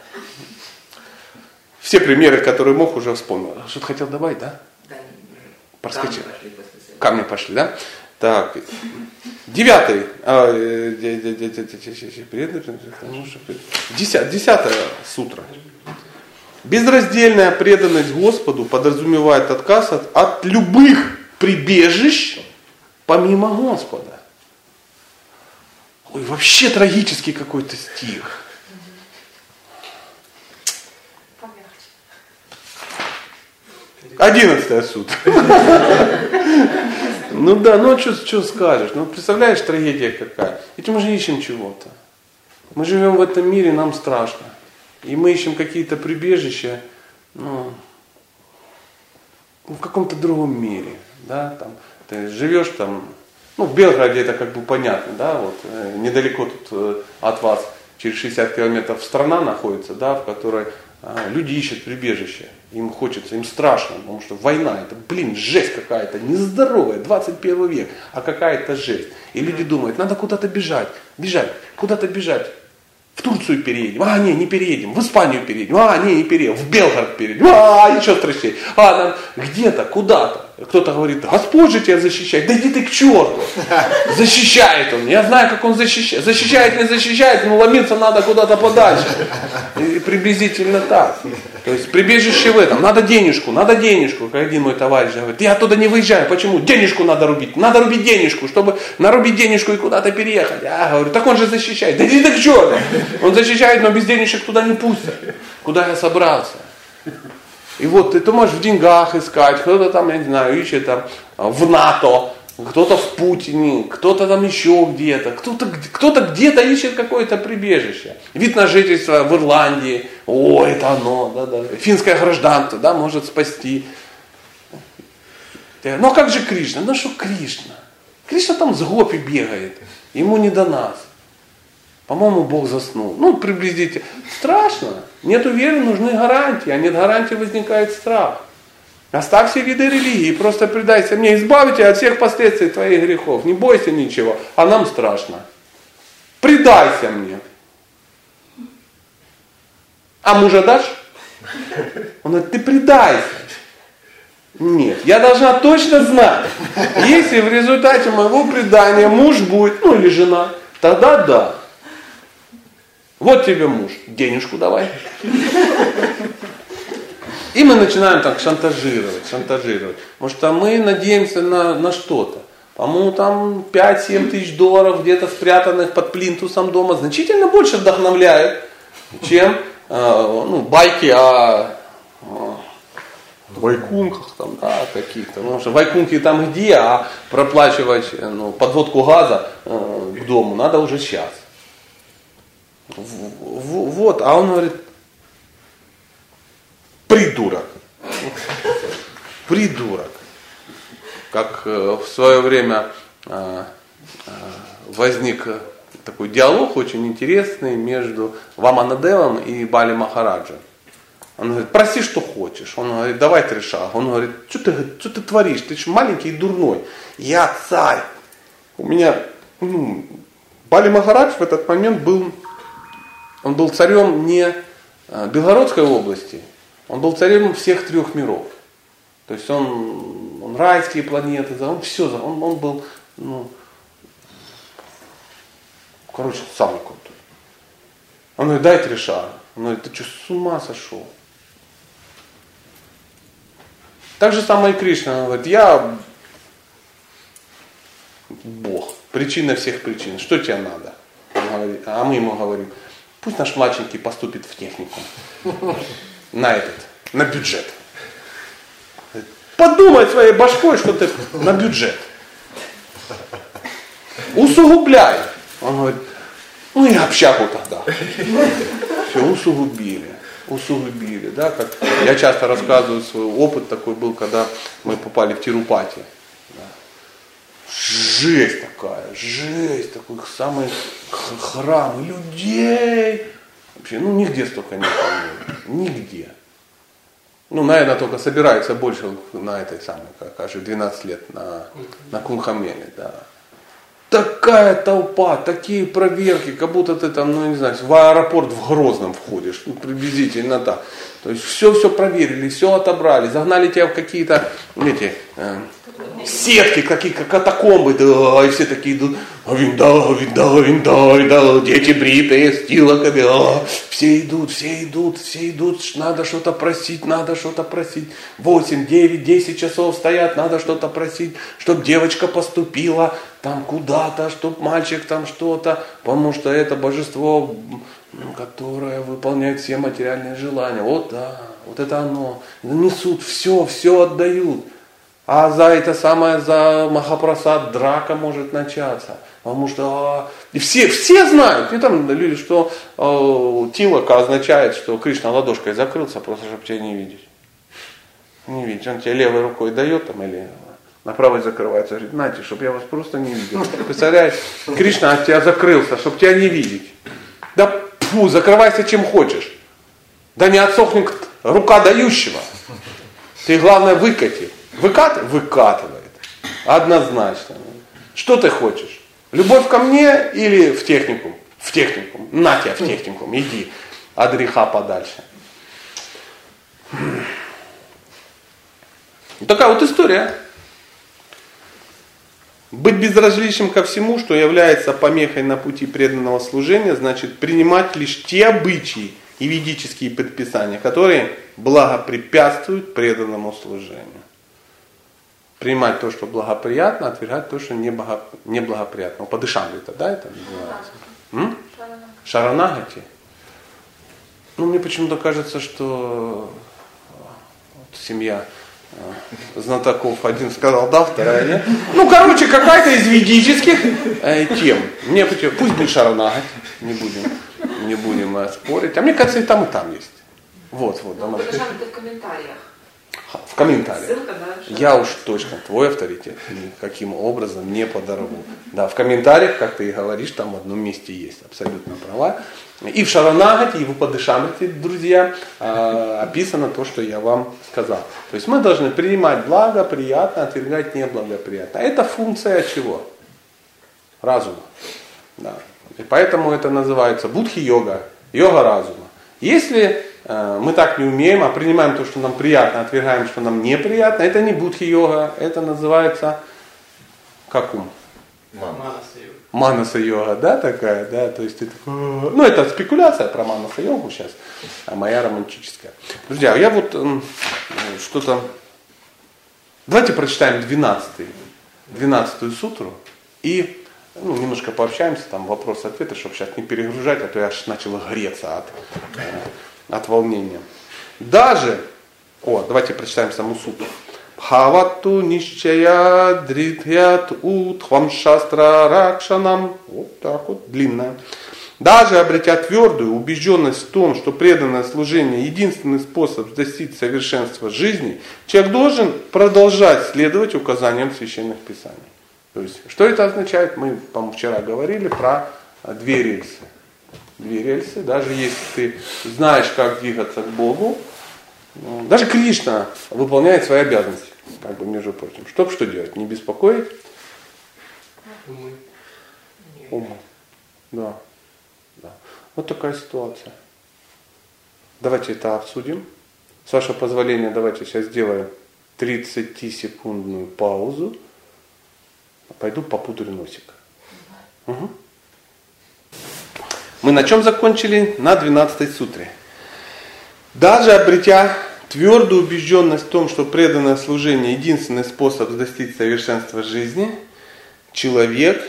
Speaker 1: Все примеры, которые мог, уже вспомнил. Что-то хотел добавить, да?
Speaker 2: Да.
Speaker 1: Проскочил. Камни пошли, да? Так. Девятый. Десятая сутра. Безраздельная преданность Господу подразумевает отказ от, от любых прибежищ помимо Господа. Ой, вообще трагический какой-то стих. Одиннадцатая сутра. Ну да, ну что, что скажешь? Ну представляешь, трагедия какая. Ведь мы же ищем чего-то. Мы живем в этом мире, нам страшно. И мы ищем какие-то прибежища, ну, в каком-то другом мире, да, там, ты живешь там, ну, в Белграде это как бы понятно, да, вот, э, недалеко тут э, от вас, через 60 километров страна находится, да, в которой а, люди ищут прибежище, им хочется, им страшно, потому что война, это, блин, жесть какая-то, нездоровая, 21 век, а какая-то жесть. И люди думают, надо куда-то бежать, бежать, куда-то бежать. В Турцию переедем. А, не, не переедем. В Испанию переедем. А, не, не переедем. В Белгород переедем. А, еще страшнее. А, нам где-то, куда-то. Кто-то говорит, Господь же тебя защищает. Да иди ты к черту. Защищает он. Я знаю, как он защищает. Защищает, не защищает, но ломиться надо куда-то подальше. И приблизительно так. То есть прибежище в этом. Надо денежку, надо денежку. Как один мой товарищ говорит, я оттуда не выезжаю. Почему? Денежку надо рубить. Надо рубить денежку, чтобы нарубить денежку и куда-то переехать. Я говорю, так он же защищает. Да иди ты к черту. Он защищает, но без денежек туда не пустят. Куда я собрался? И вот ты, ты можешь в деньгах искать, кто-то там, я не знаю, ищет там в НАТО, кто-то в Путине, кто-то там еще где-то, кто-то, кто-то где-то ищет какое-то прибежище. Вид на жительство в Ирландии, о, это оно, да, да. Финское гражданство, да, может спасти. Ну а как же Кришна? Ну что Кришна? Кришна там с гопи бегает, ему не до нас. По-моему, Бог заснул. Ну, приблизительно. Страшно. Нет веры, нужны гарантии. А нет гарантии возникает страх. Оставь все виды религии, просто предайся мне, избавь тебя от всех последствий твоих грехов. Не бойся ничего, а нам страшно. Предайся мне. А мужа дашь? Он говорит, ты предайся. Нет, я должна точно знать, если в результате моего предания муж будет, ну или жена, тогда да. Вот тебе муж, денежку давай. И мы начинаем так шантажировать, шантажировать. Потому что мы надеемся на, на что-то. По-моему, там 5-7 тысяч долларов где-то спрятанных под плинтусом дома значительно больше вдохновляет, чем э, ну, байки о, о вайкунках там, да, каких-то. Потому что вайкунки там где, а проплачивать ну, подводку газа э, к дому надо уже сейчас. Вот, а он говорит, придурок. Придурок. Как э, в свое время э, э, возник такой диалог очень интересный между Ваманадевом и Бали Махараджа. Он говорит, проси, что хочешь. Он говорит, давай три шага. Он говорит, что ты, что ты творишь? Ты же маленький и дурной. Я царь. У меня, ну, Бали Махарадж в этот момент был он был царем не э, Белгородской области, он был царем всех трех миров. То есть он, он райские планеты, он все, он, он был, ну, короче, самый крутой. Он говорит, дай три шага. Он говорит, ты что, с ума сошел? Так же самое и Кришна. Он говорит, я Бог, причина всех причин. Что тебе надо? Он говорит, а мы ему говорим, Пусть наш младшенький поступит в технику. На этот, на бюджет. Подумай своей башкой, что ты на бюджет. Усугубляй. Он говорит, ну и общагу тогда. Все, усугубили. Усугубили. Да, как я часто рассказываю свой опыт такой был, когда мы попали в Тирупати жесть такая, жесть, такой самый храм, людей. Вообще, ну нигде столько не было, нигде. Ну, наверное, только собирается больше на этой самой, как кажется, 12 лет на, на Кунхамеле, да. Такая толпа, такие проверки, как будто ты там, ну не знаю, в аэропорт в Грозном входишь, ну, приблизительно так. То есть все-все проверили, все отобрали, загнали тебя в какие-то эти, э, сетки, какие катакомбы, да, и все такие идут, винда, винда, винда, винда, дети бритые, с тилоками, а, все идут, все идут, все идут, надо что-то просить, надо что-то просить. 8, 9, 10 часов стоят, надо что-то просить, чтобы девочка поступила там куда-то, чтобы мальчик там что-то, потому что это божество, которое выполняет все материальные желания. Вот да, вот это оно. Несут все, все отдают. А за это самое, за Махапрасад драка может начаться. Потому что а, и все, все знают, не там люди, что э, тилока означает, что Кришна ладошкой закрылся, просто чтобы тебя не видеть. Не видеть. Он тебе левой рукой дает там или на правой закрывается. Говорит, знаете, чтобы я вас просто не видел. Представляешь, Кришна от тебя закрылся, чтобы тебя не видеть. Да фу, закрывайся чем хочешь. Да не отсохнет рука дающего. Ты главное выкати. Выкат? Выкатывает. Однозначно. Что ты хочешь? Любовь ко мне или в техникум? В техникум. На тебя в техникум. Иди от греха подальше. Такая вот история. Быть безразличным ко всему, что является помехой на пути преданного служения, значит принимать лишь те обычаи и ведические предписания, которые благопрепятствуют преданному служению. Принимать то, что благоприятно, отвергать то, что неблагоприятно. Подышам это, да, это называется? Шаранагати. Ну, мне почему-то кажется, что вот семья э, знатоков один сказал да, вторая нет. Ну, короче, какая-то из ведических э, тем. Мне пусть будет шаранагать, не будем, не будем э, спорить. А мне кажется, и там, и там есть. Вот, вот.
Speaker 3: Ну, в комментариях.
Speaker 1: В комментариях.
Speaker 3: Ссылка, да,
Speaker 1: Я уж точно твой авторитет никаким образом не подорву. Да, в комментариях, как ты и говоришь, там в одном месте есть абсолютно права. И в Шаранагате, и в Упадышамрите, друзья, а, описано то, что я вам сказал. То есть мы должны принимать благо, приятно, отвергать неблагоприятно. А это функция чего? Разума. Да. И поэтому это называется будхи-йога, йога разума. Если мы так не умеем, а принимаем то, что нам приятно, отвергаем, что нам неприятно, это не будхи-йога, это называется как ум?
Speaker 2: Манаса-йога.
Speaker 1: Манаса-йога, да, такая, да, то есть это, ну, это спекуляция про манаса-йогу сейчас, а моя романтическая. Друзья, я вот что-то, давайте прочитаем 12 12 сутру и ну, немножко пообщаемся, там вопросы-ответы, чтобы сейчас не перегружать, а то я аж начал греться от, э, от волнения. Даже, о, давайте прочитаем саму сутру. Бхавату нищая дритьят утхвам шастра ракшанам. Вот так вот, длинная. Даже обретя твердую убежденность в том, что преданное служение – единственный способ достичь совершенства жизни, человек должен продолжать следовать указаниям священных писаний. То есть, что это означает? Мы, по-моему, вчера говорили про две рельсы. Две рельсы, даже если ты знаешь, как двигаться к Богу, ну, даже Кришна выполняет свои обязанности как бы, между прочим. Чтоб что делать? Не беспокоить?
Speaker 2: Умы.
Speaker 1: Умы. Да. да. Вот такая ситуация. Давайте это обсудим. С вашего позволения, давайте сейчас сделаем 30-секундную паузу. Пойду попудрю носик. Угу. Мы на чем закончили? На 12 сутре. Даже обретя Твердую убежденность в том, что преданное служение – единственный способ достичь совершенства жизни, человек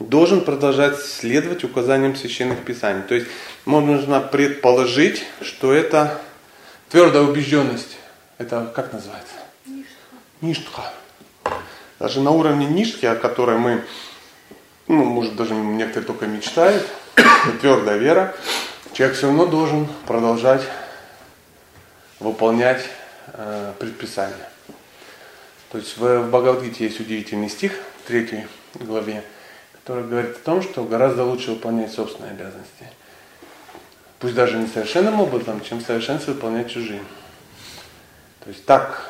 Speaker 1: должен продолжать следовать указаниям священных писаний. То есть можно предположить, что это твердая убежденность. Это как называется? Ништха. Даже на уровне ништхи, о которой мы, ну, может, даже некоторые только мечтают, это твердая вера, человек все равно должен продолжать выполнять э, предписания. То есть в, в Бхагавадгите есть удивительный стих в третьей главе, который говорит о том, что гораздо лучше выполнять собственные обязанности. Пусть даже не совершенным образом, чем совершенство выполнять чужие. То есть так.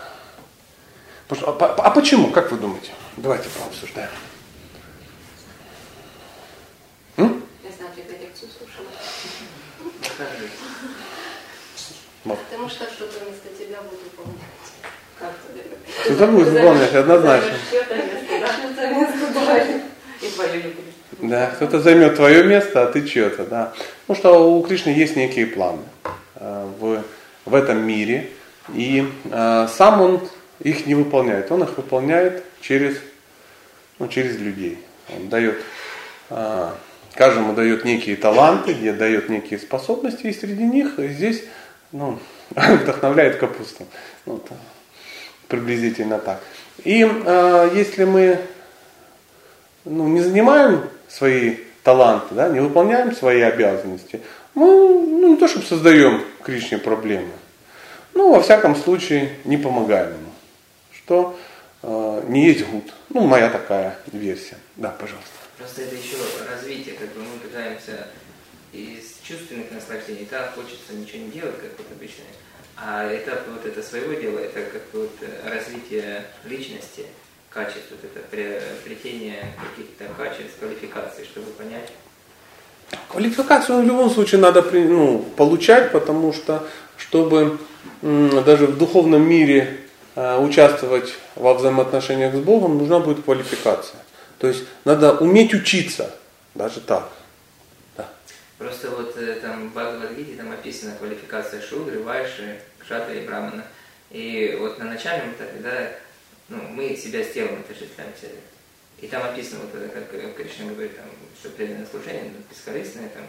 Speaker 1: Что, а, а почему? Как вы думаете? Давайте пообсуждаем.
Speaker 3: М? Я знаю, я лекцию слушала.
Speaker 4: Потому что что-то вместо тебя буду выполнять.
Speaker 1: Что-то будет выполнять, однозначно. Да, кто-то займет твое место, а ты чье-то, да. Потому что у Кришны есть некие планы э, в, в этом мире, и э, сам он их не выполняет. Он их выполняет через, ну, через людей. Он дает э, каждому дает некие таланты, где дает некие способности, и среди них здесь ну, вдохновляет капусту. Вот, приблизительно так. И э, если мы ну, не занимаем свои таланты, да, не выполняем свои обязанности, мы ну, не то чтобы создаем Кришне проблемы, ну, во всяком случае, не помогаем ему. Что э, не есть гуд. Ну, моя такая версия. Да, пожалуйста.
Speaker 2: Просто это еще развитие, как бы мы пытаемся из чувственных наслаждений, да, хочется ничего не делать, как вот обычно. А этап вот это своего дела, это как вот развитие личности, качеств, вот это приобретение каких-то качеств, квалификаций, чтобы понять.
Speaker 1: Квалификацию в любом случае надо ну, получать, потому что, чтобы даже в духовном мире э, участвовать во взаимоотношениях с Богом, нужна будет квалификация. То есть надо уметь учиться, даже так. Да.
Speaker 2: Просто вот э, там в Бхагавадгите там описана квалификация Шудры, Вайши, Кшатри и Брамана. И вот на начальном этапе, да, ну, мы себя с телом отождествляем себе. И там описано, вот, это, как Кришна говорит, там, что преданное служение, ну, бескорыстное, там,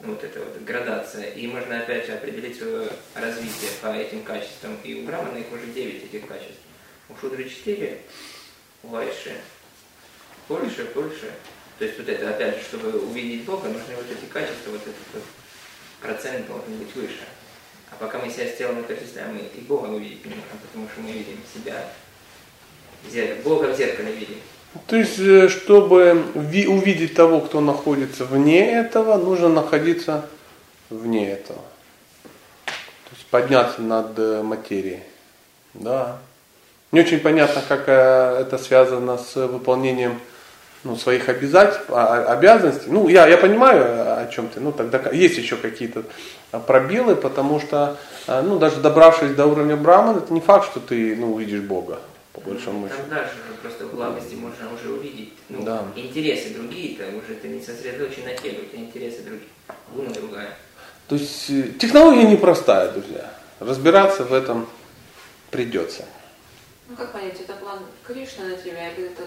Speaker 2: ну, вот эта вот градация. И можно опять же определить свое развитие по этим качествам. И у Брамана их уже 9 этих качеств. У Шудры 4, у Вайши больше, больше. То есть вот это, опять же, чтобы увидеть Бога, нужны вот эти качества, вот этот вот процент должен быть выше. А пока мы себя с телом отождествляем, мы и Бога увидеть не можем, потому что мы видим себя, Бога в зеркале видим.
Speaker 1: То есть, э, чтобы увидеть того, кто находится вне этого, нужно находиться вне этого. То есть подняться над э, материей. Да. Не очень понятно, как э, это связано с выполнением ну, своих обязательств, а, а, обязанностей. Ну, я, я понимаю, о чем ты. Ну, тогда есть еще какие-то пробелы, потому что, ну, даже добравшись до уровня Брамана, это не факт, что ты, ну, увидишь Бога по большому счету.
Speaker 2: Там дальше просто в благости можно уже увидеть ну,
Speaker 1: да.
Speaker 2: интересы другие, там уже ты не сосредоточен на теле, у тебя интересы другие, гуна другая.
Speaker 1: То есть э, технология непростая, друзья. Разбираться в этом придется.
Speaker 3: Ну как понять, это план Кришны на тебя или это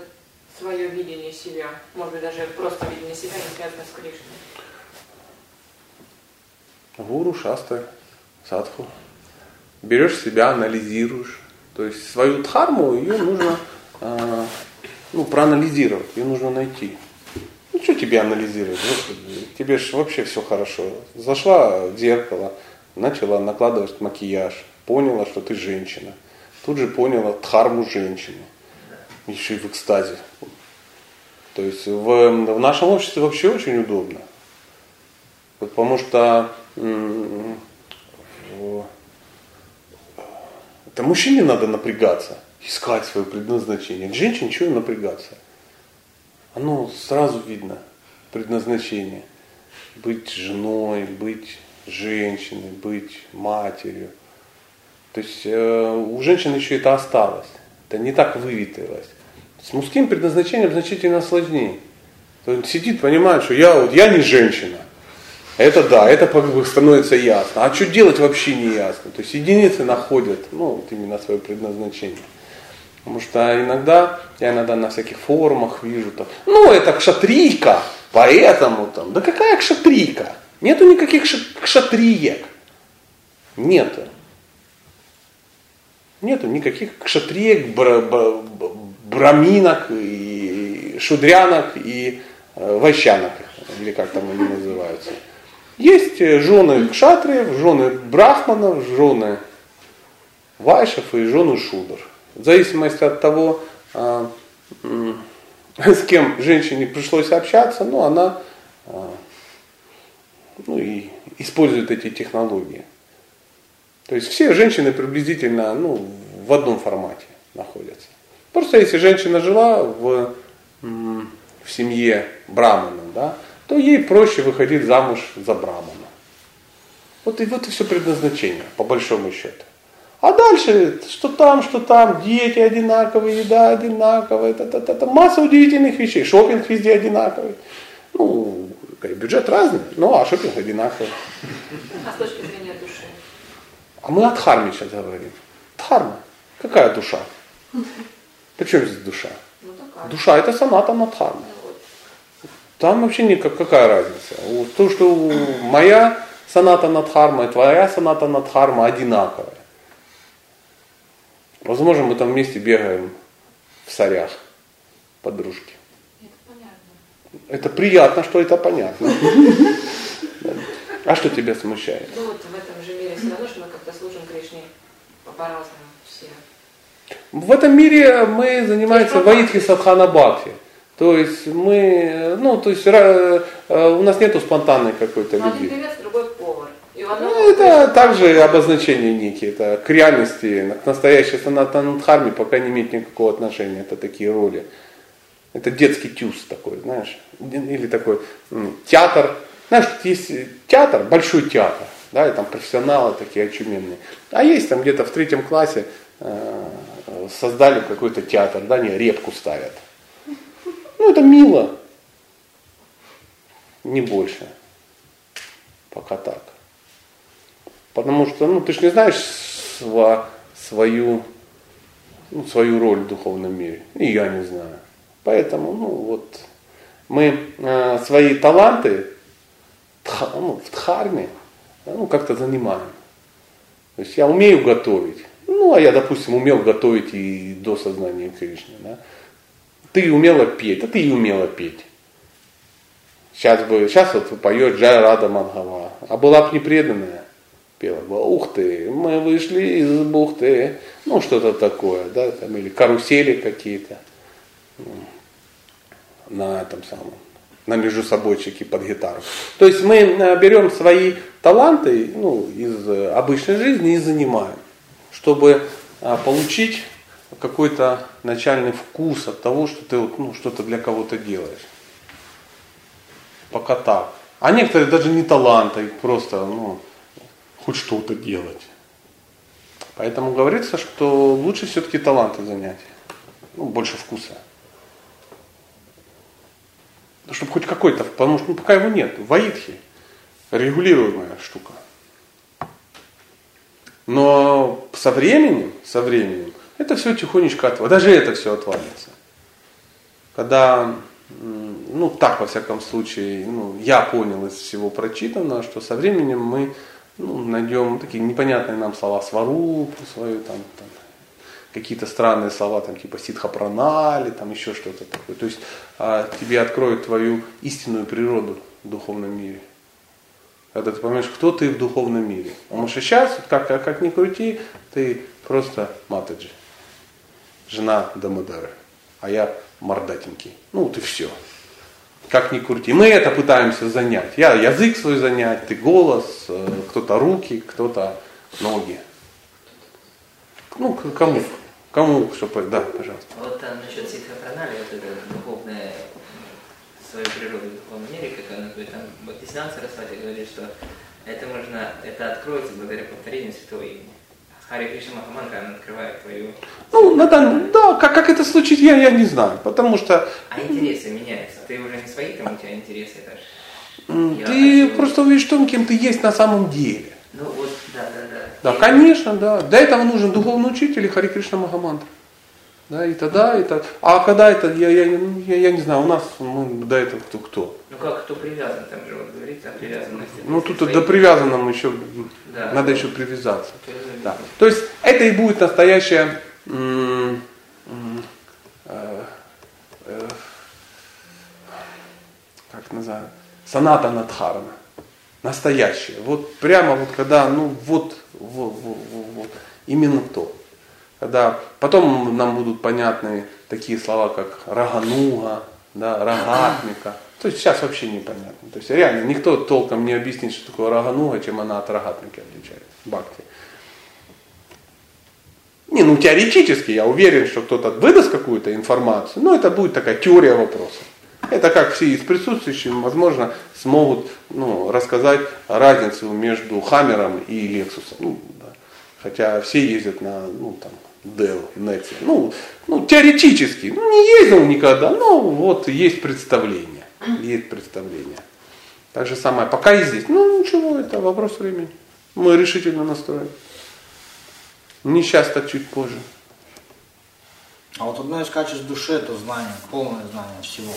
Speaker 3: свое видение себя? Может быть, даже просто видение себя не связано с Кришной?
Speaker 1: Гуру, шастры, садху. Берешь себя, анализируешь, то есть свою дхарму, ее нужно э, ну, проанализировать, ее нужно найти. Ну что тебе анализировать? Господи, тебе же вообще все хорошо. Зашла в зеркало, начала накладывать макияж, поняла, что ты женщина. Тут же поняла дхарму женщины. Еще и в экстазе. То есть в, в нашем обществе вообще очень удобно. Потому что это мужчине надо напрягаться, искать свое предназначение. К женщине чего напрягаться? Оно сразу видно, предназначение. Быть женой, быть женщиной, быть матерью. То есть э, у женщин еще это осталось. Это не так выветрилось. С мужским предназначением значительно сложнее. То есть сидит, понимает, что я, вот, я не женщина. Это да, это становится ясно. А что делать вообще не ясно. То есть единицы находят ну, вот именно свое предназначение. Потому что иногда, я иногда на всяких форумах вижу, там, ну это кшатрийка, поэтому там, да какая кшатрийка? Нету никаких кшатриек. Нету. Нету никаких кшатриек, браминок, и шудрянок и э, вайщанок, или как там они называются. Есть э, жены кшатриев, жены брахманов, жены вайшев и жены шудр. В зависимости от того, а, с кем женщине пришлось общаться, ну, она ну, и использует эти технологии. То есть все женщины приблизительно ну, в одном формате находятся. Просто если женщина жила в, в семье брамана, да, то ей проще выходить замуж за брамана. Вот и вот и все предназначение, по большому счету. А дальше, что там, что там, дети одинаковые, еда одинаковая, это, это, это масса удивительных вещей. Шопинг везде одинаковый. Ну, бюджет разный, ну а шопинг одинаковый.
Speaker 3: А с точки зрения души?
Speaker 1: А мы о дхарме сейчас говорим. Дхарма. Какая душа? Причем здесь душа?
Speaker 3: Ну.
Speaker 1: Душа это саната на дхарма. Там вообще никак, какая разница. То, что моя соната надхарма и твоя соната надхарма одинаковая. Возможно, мы там вместе бегаем в сарях, подружки.
Speaker 3: Это понятно.
Speaker 1: Это приятно, что это понятно. А что тебя смущает?
Speaker 3: Ну вот в этом же мире все равно, что мы как-то служим Кришне по-разному.
Speaker 1: В этом мире мы занимаемся Ваидхи Садхана Бхакти. То есть мы, ну, то есть э, у нас нету спонтанной какой-то любви.
Speaker 3: Один певец, другой повар.
Speaker 1: Ну, это также обозначение некие, это к реальности, к настоящей санатанадхарме пока не имеет никакого отношения, это такие роли. Это детский тюз такой, знаешь, или такой театр. Знаешь, есть театр, большой театр, да, и там профессионалы такие очуменные. А есть там где-то в третьем классе э, создали какой-то театр, да, не, репку ставят. Ну, это мило. Не больше. Пока так. Потому что, ну, ты же не знаешь сва, свою, ну, свою роль в духовном мире. И я не знаю. Поэтому, ну, вот, мы э, свои таланты тха, ну, в дхарме ну, как-то занимаем. То есть я умею готовить. Ну, а я, допустим, умел готовить и до сознания Кришны. Да? Ты умела петь, а ты и умела петь. Сейчас бы, сейчас вот поет Джай Рада Мангава. А была бы непреданная, пела бы, ух ты, мы вышли из бухты, ну что-то такое, да, там, или карусели какие-то на этом самом, на междусобойчике под гитару. То есть мы э, берем свои таланты ну, из обычной жизни и занимаем, чтобы а, получить какой-то начальный вкус от того, что ты ну, что-то для кого-то делаешь пока так. А некоторые даже не таланты, просто ну, хоть что-то делать. Поэтому говорится, что лучше все-таки таланты занять. Ну, больше вкуса. Ну, чтобы хоть какой-то, потому что ну, пока его нет. В Аидхе регулируемая штука. Но со временем, со временем, это все тихонечко отвалится. Даже это все отвалится. Когда ну так во всяком случае, ну, я понял из всего прочитанного, что со временем мы ну, найдем такие непонятные нам слова сварупу свою, там, там какие-то странные слова, там, типа ситхапранали, там еще что-то такое. То есть а, тебе откроют твою истинную природу в духовном мире. Когда ты поймешь, кто ты в духовном мире. Потому что сейчас, как, как, как ни крути, ты просто матаджи. Жена Дамодары. А я мордатенький. Ну и все. Как ни крути. Мы это пытаемся занять. Я язык свой занять, ты голос, э, кто-то руки, кто-то ноги. Ну, кому? Кому, чтобы, да, пожалуйста.
Speaker 2: Вот там насчет ситхопранали, вот это духовное, свою природу в духовном мире, как она говорит, там Бхактисинан Сарасвати говорит, что это можно, это откроется благодаря повторению святого имени. Хари Кришна Махамантра, она открывает твою...
Speaker 1: Ну, надо, да, как, как это случится, я, я не знаю, потому что...
Speaker 2: А интересы меняются, ты уже не свои, там у тебя интересы даже.
Speaker 1: Ты хочу... просто увидишь том, кем ты есть на самом деле.
Speaker 2: Ну вот, да, да, да.
Speaker 1: Да, конечно, да. Для этого нужен духовный учитель и Хари Кришна Махамантра. Да, и тогда, и тогда. А когда это, я, я, я, я не знаю, у нас мы до этого кто кто.
Speaker 2: Ну как, кто привязан, там же вот говорится о привязанности.
Speaker 1: Ну тут свои... до привязанным еще, да, надо еще привязаться. Да. То есть это и будет настоящая э, э, как называю, соната Надхарана. Настоящая. Вот прямо вот когда, ну вот, вот, вот, вот именно то. Когда потом нам будут понятны такие слова, как рагануга, да, рогатника. То есть сейчас вообще непонятно. То есть реально никто толком не объяснит, что такое рагануга, чем она от рогатники отличается. Бхакти. Не, ну теоретически я уверен, что кто-то выдаст какую-то информацию, но это будет такая теория вопроса. Это как все из присутствующих, возможно, смогут ну, рассказать разницу между Хаммером и Лексусом. Ну, да. Хотя все ездят на ну, там, Dell, Nexia. Ну, ну, теоретически. Ну, не ездил никогда, но вот есть представление. Есть представление. Так же самое, пока и здесь. Ну, ничего, это вопрос времени. Мы решительно настроены. Не сейчас, так чуть позже.
Speaker 5: А вот одно из качеств души это знание, полное знание всего.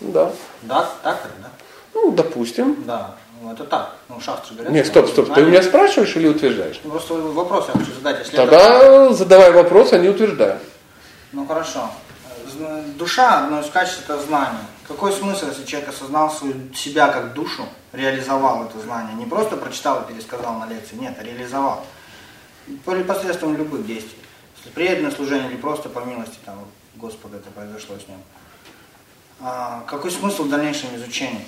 Speaker 1: Да.
Speaker 5: Да, так да?
Speaker 1: Ну, допустим.
Speaker 5: Да, ну это так. Ну, шастры говорят.
Speaker 1: Нет, стоп, стоп. Ты у меня спрашиваешь или утверждаешь?
Speaker 5: Ну, просто вопрос я хочу задать. Если
Speaker 1: Тогда это... задавай вопрос, а не утверждай.
Speaker 5: Ну хорошо. Душа, одно из качеств это знание. Какой смысл, если человек осознал свою, себя как душу, реализовал это знание? Не просто прочитал и пересказал на лекции, нет, а реализовал посредством любых действий. Преданное служение или просто по милости там, Господа это произошло с ним. А, какой смысл в дальнейшем изучении?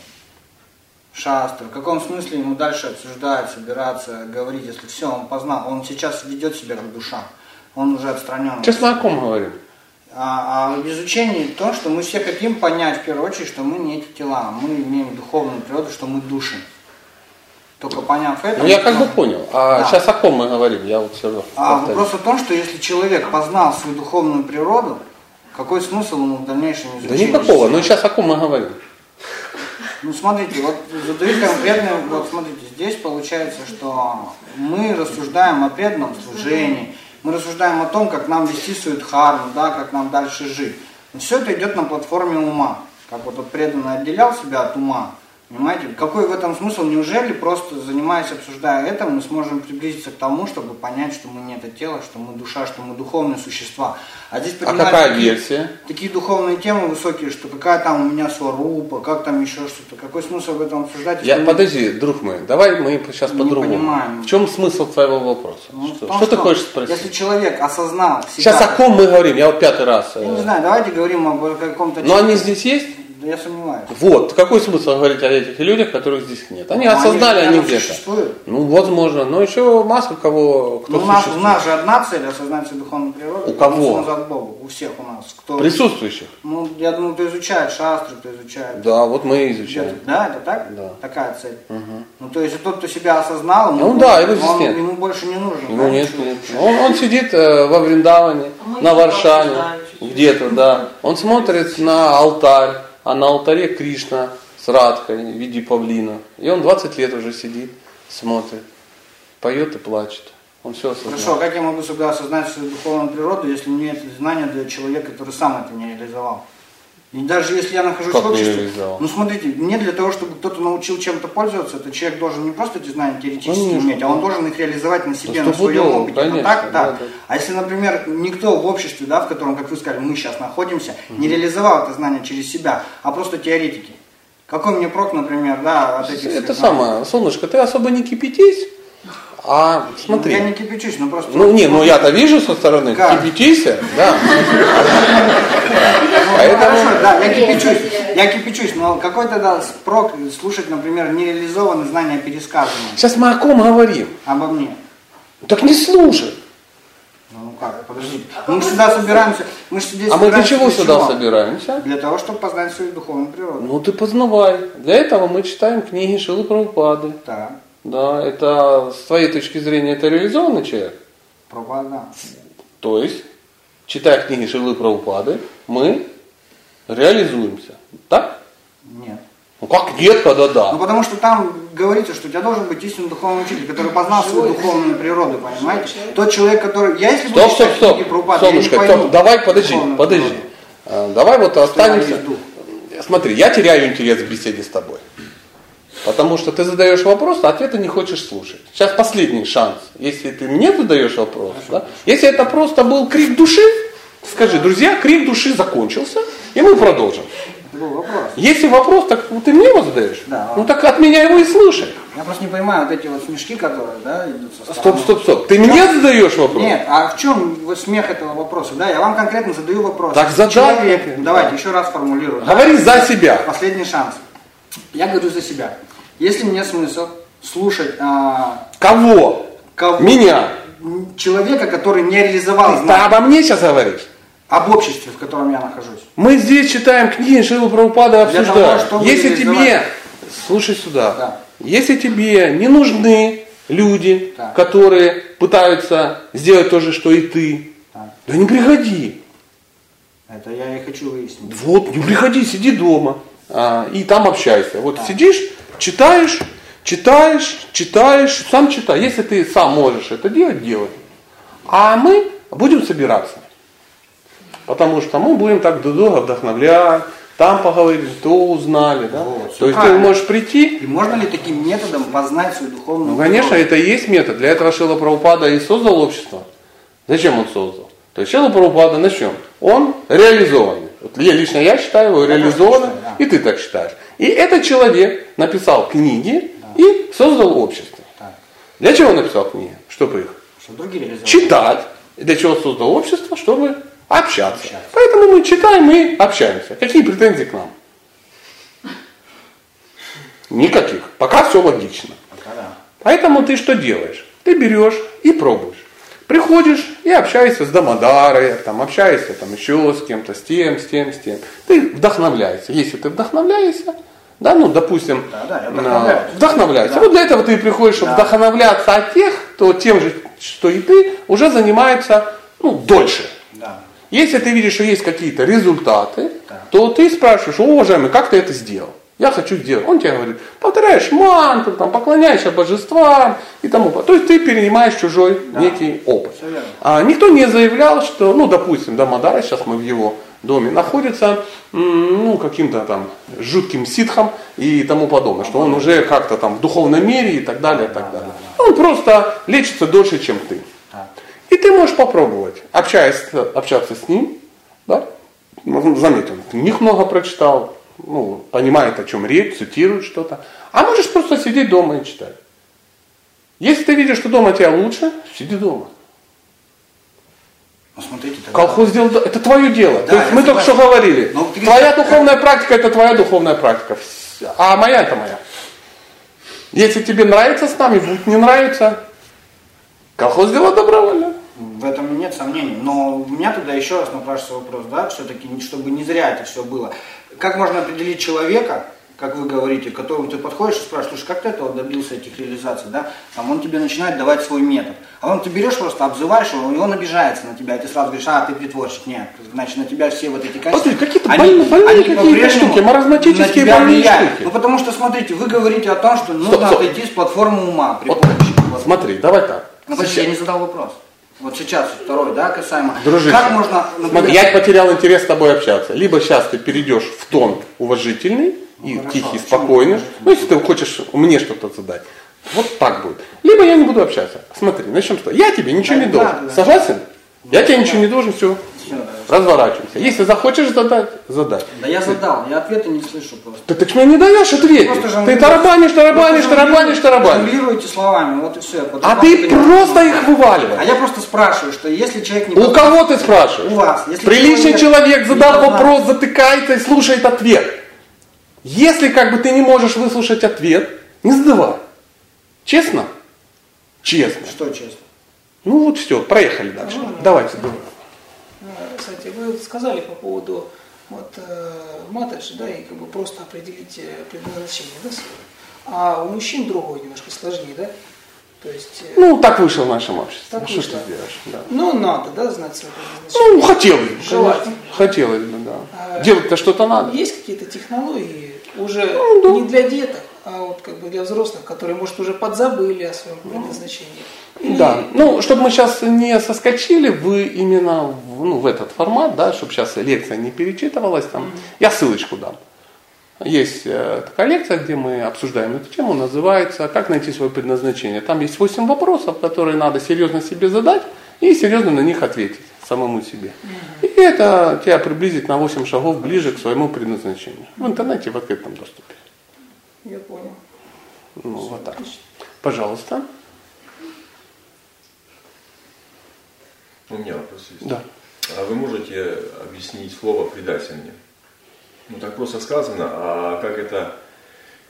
Speaker 5: Шастры. В каком смысле ему дальше обсуждать, собираться, говорить, если все, он познал, он сейчас ведет себя как душа, он уже отстранен.
Speaker 1: Мы о ком говорим?
Speaker 5: А, а в изучении то, что мы все хотим понять, в первую очередь, что мы не эти тела, мы имеем духовную природу, что мы души. только поняв это...
Speaker 1: Ну я как бы понял. А
Speaker 5: Да.
Speaker 1: сейчас о ком мы говорим? Я вот все равно.
Speaker 5: А вопрос в том, что если человек познал свою духовную природу, какой смысл ему в дальнейшем
Speaker 1: Да
Speaker 5: изучению?
Speaker 1: никакого. Ну сейчас о ком мы говорим?
Speaker 5: Ну смотрите, вот задаю конкретный, вот смотрите, здесь получается, что мы рассуждаем о преданном служении, мы рассуждаем о том, как нам вести свою дхарму, да, как нам дальше жить. Но все это идет на платформе ума. Как вот тот преданный отделял себя от ума. Понимаете? Какой в этом смысл? Неужели просто занимаясь, обсуждая это, мы сможем приблизиться к тому, чтобы понять, что мы не это тело, что мы душа, что мы духовные существа. А здесь
Speaker 1: А какая
Speaker 5: такие-
Speaker 1: версия?
Speaker 5: такие духовные темы высокие, что какая там у меня сварупа, как там еще что-то. Какой смысл в этом обсуждать?
Speaker 1: Я,
Speaker 5: мы-
Speaker 1: подожди, друг мой, давай мы сейчас по-другому. В чем смысл твоего вопроса?
Speaker 5: Ну,
Speaker 1: что
Speaker 5: том,
Speaker 1: что ты хочешь спросить?
Speaker 5: Если человек осознал себя...
Speaker 1: Сейчас о ком мы говорим? Я вот пятый раз. э,
Speaker 5: Я не знаю, давайте говорим об каком-то...
Speaker 1: Но они здесь есть?
Speaker 5: Да я сомневаюсь.
Speaker 1: Вот, какой смысл говорить о этих людях, которых здесь нет? Они
Speaker 5: Ну,
Speaker 1: осознали, они
Speaker 5: наверное,
Speaker 1: где-то.
Speaker 5: существуют.
Speaker 1: Ну, возможно, но еще масса кого, кто
Speaker 5: Ну, у, нас, у нас же одна цель осознать свою духовную природу.
Speaker 1: У кого?
Speaker 5: назад Богу. У всех у нас. Кто...
Speaker 1: Присутствующих.
Speaker 5: Ну, я думаю, кто изучает шастры, кто изучает...
Speaker 1: Да, вот мы и
Speaker 5: Где-то-
Speaker 1: изучаем.
Speaker 5: Да, это так?
Speaker 1: Да.
Speaker 5: Такая цель. Ну, то есть, тот, кто себя осознал, ему,
Speaker 1: Ну да, его здесь
Speaker 5: он-
Speaker 1: нет.
Speaker 5: ему больше не нужен.
Speaker 1: Ну
Speaker 5: да,
Speaker 1: нет,
Speaker 5: ничего.
Speaker 1: нет. Он, он сидит э, во Вриндаване,
Speaker 2: А
Speaker 1: на Варшане, где-то, да. Он смотрит на алтарь, а на алтаре Кришна с Радхой в виде павлина. И он 20 лет уже сидит, смотрит, поет и плачет. Он все
Speaker 5: Хорошо, а
Speaker 1: осознал.
Speaker 5: как я могу всегда осознать свою духовную природу, если мне это знание дает человек, который сам это не реализовал? И даже если я нахожусь
Speaker 1: Как
Speaker 5: в обществе, ну смотрите, мне для того, чтобы кто-то научил чем-то пользоваться, этот человек должен не просто эти знания теоретически
Speaker 1: Конечно,
Speaker 5: иметь, а он должен их реализовать на себе,
Speaker 1: Да
Speaker 5: на своем опыте. Это
Speaker 1: конечно,
Speaker 5: так, да.
Speaker 1: да, да.
Speaker 5: А если, например, никто в обществе, да, в котором, как вы сказали, мы сейчас находимся, не реализовал это знание через себя, а просто теоретики. Какой мне прок, например, да, от этих
Speaker 1: Это самое, солнышко, ты особо не кипятись, а смотри.
Speaker 5: Я не кипячусь, но просто...
Speaker 1: Ну не, ну я-то вижу со стороны,
Speaker 5: Как?
Speaker 1: кипятися, да.
Speaker 5: Ну,
Speaker 1: Поэтому-
Speaker 5: хорошо, да, я кипячусь, я кипячусь, но какой тогда спрок слушать, например, нереализованные знания пересказанные
Speaker 1: Сейчас мы о ком говорим?
Speaker 5: обо мне?
Speaker 1: Так не слушай.
Speaker 5: Ну как, подождите. Мы же сюда собираемся, мы же здесь
Speaker 1: А мы для чего сюда
Speaker 5: чего?
Speaker 1: собираемся?
Speaker 5: Для того, чтобы познать свою духовную природу.
Speaker 1: Ну ты познавай. Для этого мы читаем книги Шилы Прабхупады.
Speaker 5: Да,
Speaker 1: Да, это с твоей точки зрения это реализованный человек.
Speaker 5: пропада.
Speaker 1: То есть, читая книги Шилы Прабхупады, мы реализуемся. Так?
Speaker 5: Нет.
Speaker 1: Ну как нет, когда
Speaker 5: Ну
Speaker 1: да.
Speaker 5: потому что там говорится, что у тебя должен быть истинный духовный учитель, который познал свою духовную природу, понимаете? Тот человек, который... Я если буду
Speaker 1: Стоп, стоп,
Speaker 5: читать
Speaker 1: стоп.
Speaker 5: книги Прабхупады, я не
Speaker 1: Солнышко,
Speaker 5: пойму
Speaker 1: стоп, давай, подожди,
Speaker 5: духовную
Speaker 1: подожди.
Speaker 5: природу.
Speaker 1: А, Давай вот останемся. Смотри, я теряю интерес к беседе с тобой. Потому что ты задаешь вопрос, а ответа не хочешь слушать. Сейчас последний шанс. Если ты мне задаешь вопрос, да? если это просто был крик души, скажи, друзья, крик души закончился, и мы продолжим.
Speaker 5: Вопрос.
Speaker 1: Если вопрос, так ты мне его задаешь?
Speaker 5: Да.
Speaker 1: Ну так от меня его и слушай.
Speaker 5: Я просто не понимаю вот эти вот смешки, которые, да, идут со
Speaker 1: Стоп,
Speaker 5: стороны.
Speaker 1: стоп, стоп. Ты мне задаешь вопрос?
Speaker 5: Нет, а в чем вот смех этого вопроса? Да, я вам конкретно задаю вопрос.
Speaker 1: Так задай
Speaker 5: Человек, давайте еще раз формулирую. да.
Speaker 1: Говори за себя.
Speaker 5: Последний шанс. Я говорю за себя. Если мне смысл слушать а,
Speaker 1: Кого?
Speaker 5: кого-
Speaker 1: Меня.
Speaker 5: человека, который не реализовал
Speaker 1: Да
Speaker 5: знания
Speaker 1: обо мне сейчас говоришь?
Speaker 5: об обществе, в котором я нахожусь.
Speaker 1: Мы здесь читаем книги Шилы Прабхупада обсуждаем.
Speaker 5: того,
Speaker 1: Если тебе, слушай сюда,
Speaker 5: Да.
Speaker 1: если тебе не нужны люди,
Speaker 5: Так.
Speaker 1: которые пытаются сделать то же, что и ты,
Speaker 5: Так.
Speaker 1: да не приходи.
Speaker 5: Это я и хочу выяснить.
Speaker 1: Вот, не приходи, сиди дома а, и там общайся. Вот сидишь, читаешь, читаешь, читаешь, сам читай. Если ты сам можешь это делать, делай. А мы будем собираться. Потому что мы будем так друг друга вдохновлять, там поговорили, то узнали. Да?
Speaker 5: Вот,
Speaker 1: То есть
Speaker 5: правильно.
Speaker 1: ты можешь прийти,
Speaker 5: И можно ли таким методом познать свою духовную
Speaker 1: ну, конечно, это и есть метод. Для этого Шила Прабхупада и создал общество. Зачем он создал? То есть Шила Прабхупада на чем? Он реализованный. Вот я, лично я считаю его реализованным,
Speaker 5: да.
Speaker 1: и ты так считаешь. И этот человек написал книги и создал общество.
Speaker 5: Так,
Speaker 1: Для чего он написал книги? Чтобы их
Speaker 5: чтобы
Speaker 1: читать. Для чего создал общество? Чтобы общаться.
Speaker 5: Общаться.
Speaker 1: Поэтому мы читаем и общаемся. Какие претензии к нам? Никаких. Пока все логично.
Speaker 5: Пока да.
Speaker 1: Поэтому ты что делаешь? Ты берешь и пробуешь. Приходишь и общаешься с Дамадарой, там, общаешься там, еще с кем-то, с тем, с тем, с тем. Ты вдохновляешься. Если ты вдохновляешься, да, ну, допустим,
Speaker 5: Да, да, вдохновляюсь. Да.
Speaker 1: Вот для этого ты приходишь, чтобы
Speaker 5: Да.
Speaker 1: вдохновляться от тех, кто тем же, что и ты, уже занимается, ну, дольше.
Speaker 5: Да.
Speaker 1: Если ты видишь, что есть какие-то результаты,
Speaker 5: Да.
Speaker 1: то ты спрашиваешь, «О, уважаемый, как ты это сделал? Я хочу сделать. Он тебе говорит, повторяешь мантру, там, поклоняешься божествам и тому подобное. То есть ты перенимаешь чужой
Speaker 5: Да.
Speaker 1: некий опыт. А никто не заявлял, что, ну, допустим, да, Мадара, сейчас мы в его доме, находится, ну, каким-то там жутким ситхом и тому подобное, что он уже как-то там в духовном мире и так далее, и так далее. Он просто лечится дольше, чем ты. И ты можешь попробовать, общаясь, общаться с ним, да? Заметь, он книг много прочитал, ну, понимает, о чем речь, цитирует что-то. А можешь просто сидеть дома и читать. Если ты видишь, что дома тебе лучше, сиди дома.
Speaker 5: Ну смотрите, тогда-
Speaker 1: Колхоз сделал, это твое дело.
Speaker 5: Да,
Speaker 1: То есть мы только что говорили,
Speaker 5: Но ты
Speaker 1: твоя духовная практика это твоя духовная практика, а моя это моя. Если тебе нравится с нами, будет не нравится, колхоз сделал добровольно.
Speaker 5: В этом нет сомнений. Но у меня тогда еще раз напрашивается вопрос, да, все-таки, чтобы не зря это все было. Как можно определить человека, как вы говорите, к которому ты подходишь и спрашиваешь, слушай, как ты этого добился, этих реализаций, да? Там он тебе начинает давать свой метод. А он ты берешь просто, обзываешь его, и он обижается на тебя, и ты сразу говоришь, а, ты притворщик. Нет, значит, на тебя все вот эти качества.
Speaker 1: Смотри, какие-то
Speaker 5: они-
Speaker 1: больные- больные
Speaker 5: они
Speaker 1: какие-то штуки, маразматические больные
Speaker 5: влияют.
Speaker 1: штуки.
Speaker 5: Ну, потому что, смотрите, вы говорите о том, что нужно
Speaker 1: Стоп, стоп.
Speaker 5: отойти с платформы ума при
Speaker 1: Вот,
Speaker 5: помощи.
Speaker 1: Смотри, давай так.
Speaker 5: Ну, подожди, я не задал вопрос. Вот сейчас второй, да, касаемо.
Speaker 1: Дружище,
Speaker 5: как можно, например,
Speaker 1: смотри, я потерял интерес с тобой общаться. Либо сейчас ты перейдешь в тон уважительный и
Speaker 5: Ну, хорошо,
Speaker 1: тихий, спокойный. Ну, если ты хочешь мне что-то задать. Вот так будет. Либо я не буду общаться. Смотри, начнем с того. Я тебе ничего
Speaker 5: Да,
Speaker 1: не
Speaker 5: да,
Speaker 1: должен.
Speaker 5: да.
Speaker 1: Согласен? Я тебе ничего не должен, все. Разворачиваемся. Если захочешь задать, задай.
Speaker 5: Да я задал, я ответа не слышу просто.
Speaker 1: Ты, ты мне не даешь ответить.
Speaker 5: Просто
Speaker 1: Ты тарабанишь, тарабанишь, тарабанишь, тарабанишь.
Speaker 5: Жонглируете словами, вот и все.
Speaker 1: А ты просто их
Speaker 5: А
Speaker 1: вываливаешь.
Speaker 5: я просто спрашиваю, что если человек не...
Speaker 1: У кого ты спрашиваешь?
Speaker 5: У вас.
Speaker 1: Приличный человек,
Speaker 5: знает.
Speaker 1: вопрос, затыкается и слушает ответ. Если как бы ты не можешь выслушать ответ, не задавай. Честно? Честно.
Speaker 5: Что честно?
Speaker 1: Ну вот все, проехали дальше. Давайте, давай.
Speaker 6: А, Кстати, вы сказали по поводу вот, э, матрицы, да, и как бы просто определить э, предназначение, да. А у мужчин другое немножко сложнее, да? То есть, э,
Speaker 1: Ну, так вышло в нашем обществе.
Speaker 6: Так
Speaker 1: Ну, что ты сделаешь? Да.
Speaker 6: ну, надо, да, знать свое предназначение.
Speaker 1: Ну, хотелось бы.
Speaker 6: Желательно.
Speaker 1: Хотелось бы, да.
Speaker 6: А,
Speaker 1: Делать-то что-то надо.
Speaker 6: Есть какие-то технологии уже
Speaker 1: Ну, да.
Speaker 6: не для деток, а вот как бы для взрослых, которые, может, уже подзабыли о своем предназначении. Или-
Speaker 1: Да, ну, чтобы мы сейчас не соскочили вы именно в, ну, в этот формат, да, чтобы сейчас лекция не перечитывалась, там, я ссылочку дам. Есть э, такая лекция, где мы обсуждаем эту тему, называется «Как найти свое предназначение». Там есть 8 вопросов, которые надо серьезно себе задать и серьезно на них ответить самому себе. И это тебя приблизит на 8 шагов ближе к своему предназначению. В интернете в открытом доступе.
Speaker 6: Я понял.
Speaker 1: Ну, вот так. Пожалуйста.
Speaker 7: У меня вопрос есть.
Speaker 1: Да.
Speaker 7: А вы можете объяснить слово предательный? Ну так просто сказано, а как это,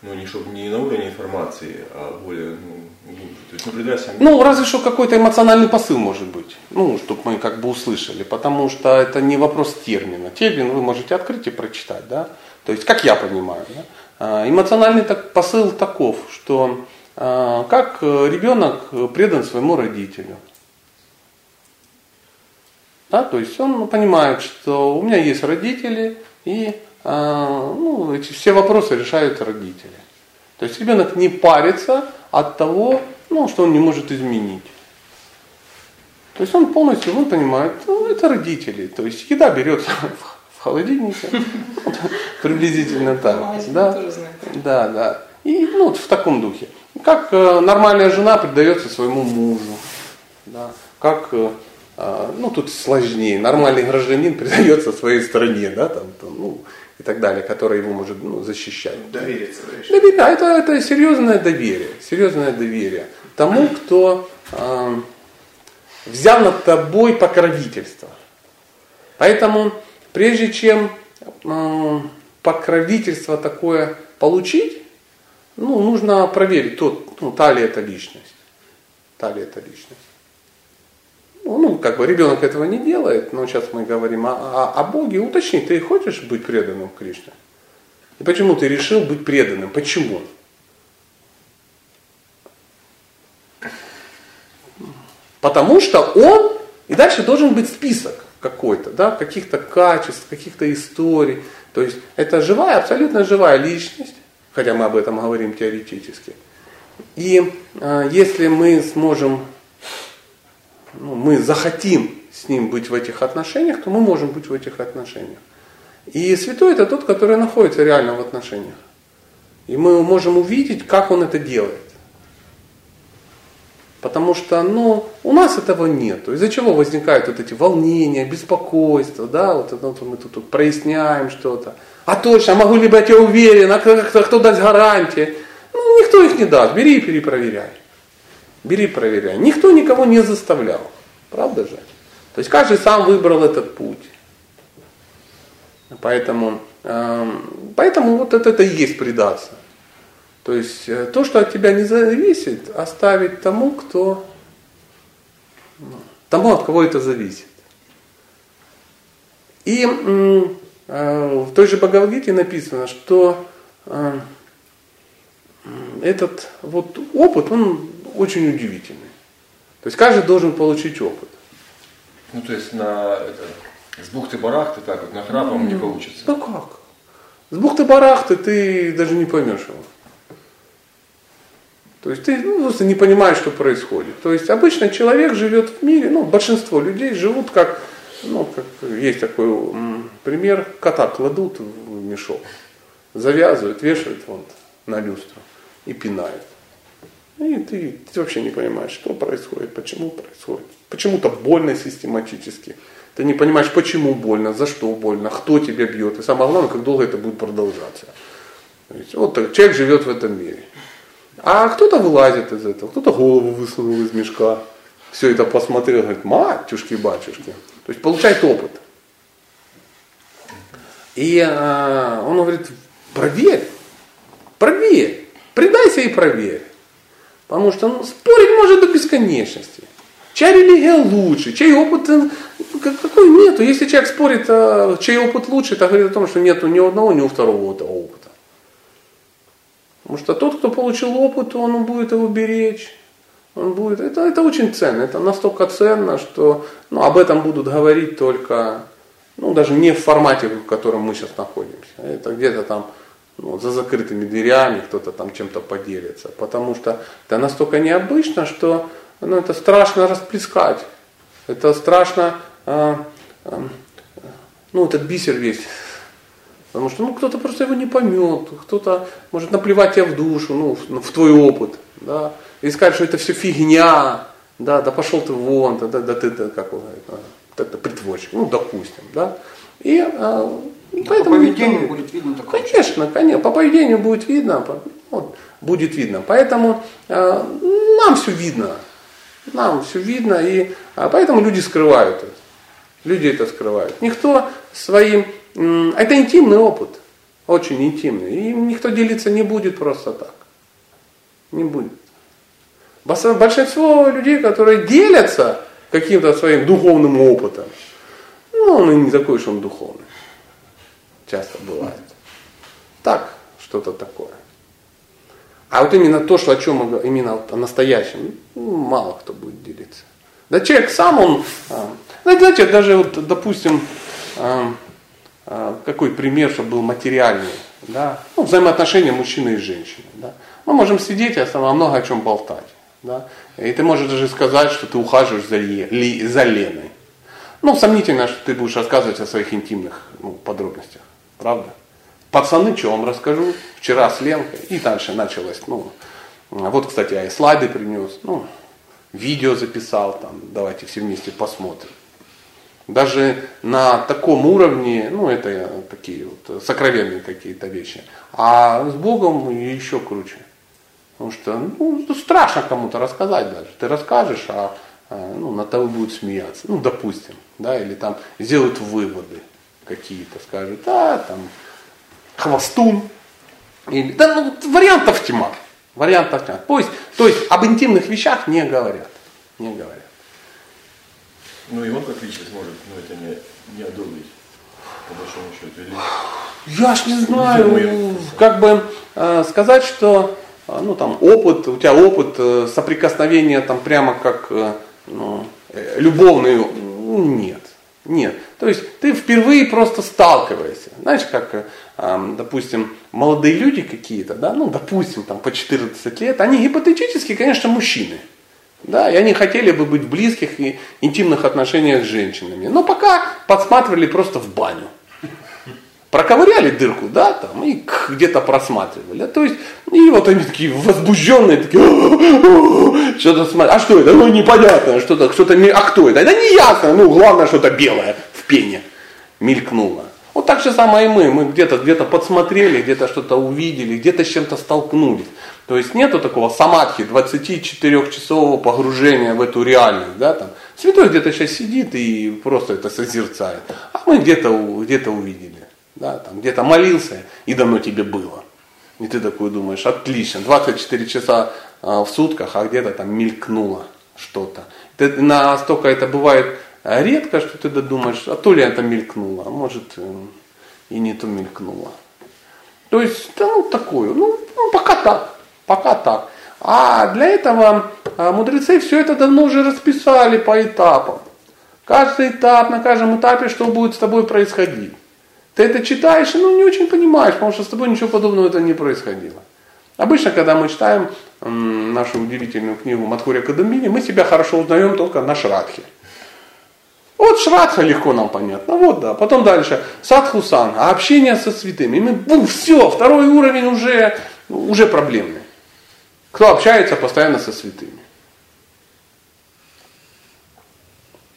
Speaker 7: ну не чтобы не на уровне информации, а более ну, глубже. То есть, ну предательный.
Speaker 1: Ну, разве что какой-то эмоциональный посыл может быть. Ну, чтобы мы как бы услышали. Потому что это не вопрос термина. Термин вы можете открыть и прочитать, да. То есть, как я понимаю, да? А, Эмоциональный так, посыл таков, что а, как э, ребенок предан своему родителю. Да, то есть он понимает, что у меня есть родители, и а, ну, эти все вопросы решают родители. То есть ребенок не парится от того, ну, что он не может изменить. То есть он полностью, он понимает, ну, это родители. То есть еда берется в- холодильнике, приблизительно так.
Speaker 6: Магазин
Speaker 1: Да, да, да. И ну, вот в таком духе. Как э, нормальная жена предается своему мужу. Да. Как, э, э, ну тут сложнее, нормальный гражданин предается своей стране, да, там, там, ну, и так далее, которая его может ну, защищать.
Speaker 8: Довериться.
Speaker 1: Доверие, да, это, это серьезное доверие, серьезное доверие тому, кто э, взял над тобой покровительство. Поэтому, прежде чем покровительство такое получить, ну, нужно проверить, тот, ну, та ли это личность. Та ли это личность. Ну, ну, как бы ребенок этого не делает, но сейчас мы говорим о, о, о Боге. Уточни, ты хочешь быть преданным Кришне? И почему ты решил быть преданным? Почему? Потому что он, и дальше должен быть список какой-то, да, каких-то качеств, каких-то историй. То есть это живая, абсолютно живая личность, хотя мы об этом говорим теоретически. И э, если мы сможем, ну, мы захотим с ним быть в этих отношениях, то мы можем быть в этих отношениях. И святой это тот, который находится реально в отношениях. И мы можем увидеть, как он это делает. Потому что ну, у нас этого нет. Из-за чего возникают вот эти волнения, беспокойство, да, вот, вот мы тут, тут проясняем что-то. А точно, а могу ли быть я уверен, а кто, кто, даст гарантии? Ну, никто их не даст, бери и перепроверяй. Бери, проверяй. Никто никого не заставлял. Правда же? То есть каждый сам выбрал этот путь. Поэтому, э, поэтому вот это, это и есть предаться. То есть э, то, что от тебя не зависит, оставить тому, кто, ну, тому, от кого это зависит. И э, в той же Бхагавадгите написано, что э, этот вот опыт, он очень удивительный. То есть каждый должен получить опыт.
Speaker 7: Ну то есть на это, с бухты-барахты так вот нахрапом ну, не получится.
Speaker 1: Ну как? С бухты-барахты ты даже не поймешь его. То есть ты ну, просто не понимаешь, что происходит. То есть обычно человек живет в мире, ну, большинство людей живут как, ну, как есть такой м, пример, кота кладут в мешок, завязывают, вешают вон на люстру и пинают. И ты, ты вообще не понимаешь, что происходит, почему происходит. Почему-то больно систематически. Ты не понимаешь, почему больно, за что больно, кто тебя бьет. И самое главное, как долго это будет продолжаться. есть, вот так, человек живет в этом мире. А кто-то вылазит из этого, кто-то голову высунул из мешка, все это посмотрел, говорит, матюшки-батюшки. То есть получает опыт. И э, он говорит, проверь, проверь, предайся и проверь. Потому что ну, спорить может до бесконечности. Чья религия лучше, чей опыт, э, какой нету. Если человек спорит, а, чей опыт лучше, это говорит о том, что нету ни одного, ни у второго опыта. Потому что тот, кто получил опыт, он будет его беречь. Он будет, это, это очень ценно, это настолько ценно, что ну, об этом будут говорить только, ну, даже не в формате, в котором мы сейчас находимся. Это где-то там ну, за закрытыми дверями кто-то там чем-то поделится. Потому что это настолько необычно, что ну, это страшно расплескать. Это страшно, э, э, ну, этот бисер весь Потому что ну, кто-то просто его не поймет, кто-то может наплевать тебе в душу, ну, в, в твой опыт, да, и сказать, что это все фигня, да, да пошел ты вон, да, да, да ты, да, как он говорит, да, это притворщик, ну, допустим, да. И а,
Speaker 5: поэтому... По поведению никто, будет видно такое.
Speaker 1: Конечно, конечно, по поведению будет видно, вот, будет видно. Поэтому а, нам все видно, нам все видно, и а поэтому люди скрывают это. Люди это скрывают. Никто своим это интимный опыт, очень интимный. И никто делиться не будет просто так. Не будет. Большинство людей, которые делятся каким-то своим духовным опытом, ну, он и не такой уж он духовный. Часто бывает. Так, что-то такое. А вот именно то, что о чем именно о настоящем, ну, мало кто будет делиться. Да человек сам, он, а, знаете, даже вот, допустим, а, какой пример, чтобы был материальный, да? ну, взаимоотношения мужчины и женщины. Да? Мы можем сидеть и о много о чем болтать. Да? И ты можешь даже сказать, что ты ухаживаешь за, Ли, за Леной. Ну, сомнительно, что ты будешь рассказывать о своих интимных ну, подробностях. Правда? Пацаны, что вам расскажу? Вчера с Ленкой. И дальше началось. Ну, вот, кстати, я и слайды принес. Ну, видео записал. Там, давайте все вместе посмотрим. Даже на таком уровне, ну это такие вот сокровенные какие-то вещи. А с Богом еще круче. Потому что ну, страшно кому-то рассказать даже. Ты расскажешь, а, а ну, на того будут смеяться. Ну, допустим. Да, или там сделают выводы какие-то, скажут, а, там, хвостун. Или, да, ну, вариантов тьма. Вариантов тьма. Есть, то есть об интимных вещах не говорят. Не говорят.
Speaker 7: Ну и он как личность может ну, это не, не одобрить, по большому счету, или
Speaker 1: Я ж не знаю, как бы э, сказать, что э, ну, там, опыт, у тебя опыт э, соприкосновения там прямо как э, ну, э, любовный, ну, нет. Нет. То есть ты впервые просто сталкиваешься. Знаешь, как, э, допустим, молодые люди какие-то, да, ну, допустим, там по 14 лет, они гипотетически, конечно, мужчины. Да, и они хотели бы быть в близких и интимных отношениях с женщинами. Но пока подсматривали просто в баню. Проковыряли дырку, да, там, и где-то просматривали. То есть, и вот они такие возбужденные, такие, что-то смотрят. А что это? Ну, непонятно, что-то, что-то, а кто это? Да не ясно, ну, главное, что-то белое в пене мелькнуло. Вот так же самое и мы. Мы где-то где подсмотрели, где-то что-то увидели, где-то с чем-то столкнулись. То есть нету такого самадхи, 24-часового погружения в эту реальность. Да, там. Святой где-то сейчас сидит и просто это созерцает. А мы где-то где увидели. Да, там, где-то молился, и давно тебе было. И ты такой думаешь, отлично, 24 часа а, в сутках, а где-то там мелькнуло что-то. Ты, настолько это бывает редко, что ты додумаешь, а то ли это мелькнуло, а может эм, и не то мелькнуло. То есть, да, ну такое, ну, ну пока так. Пока так. А для этого а, мудрецы все это давно уже расписали по этапам. Каждый этап, на каждом этапе, что будет с тобой происходить. Ты это читаешь и ну, не очень понимаешь, потому что с тобой ничего подобного это не происходило. Обычно, когда мы читаем нашу удивительную книгу Матхуря Кадамбини, мы себя хорошо узнаем только на Шрадхе. Вот Шрадха легко нам понятно, вот да. Потом дальше Садхусан, общение со святыми. И мы, бух, все, второй уровень уже, уже проблемный кто общается постоянно со святыми.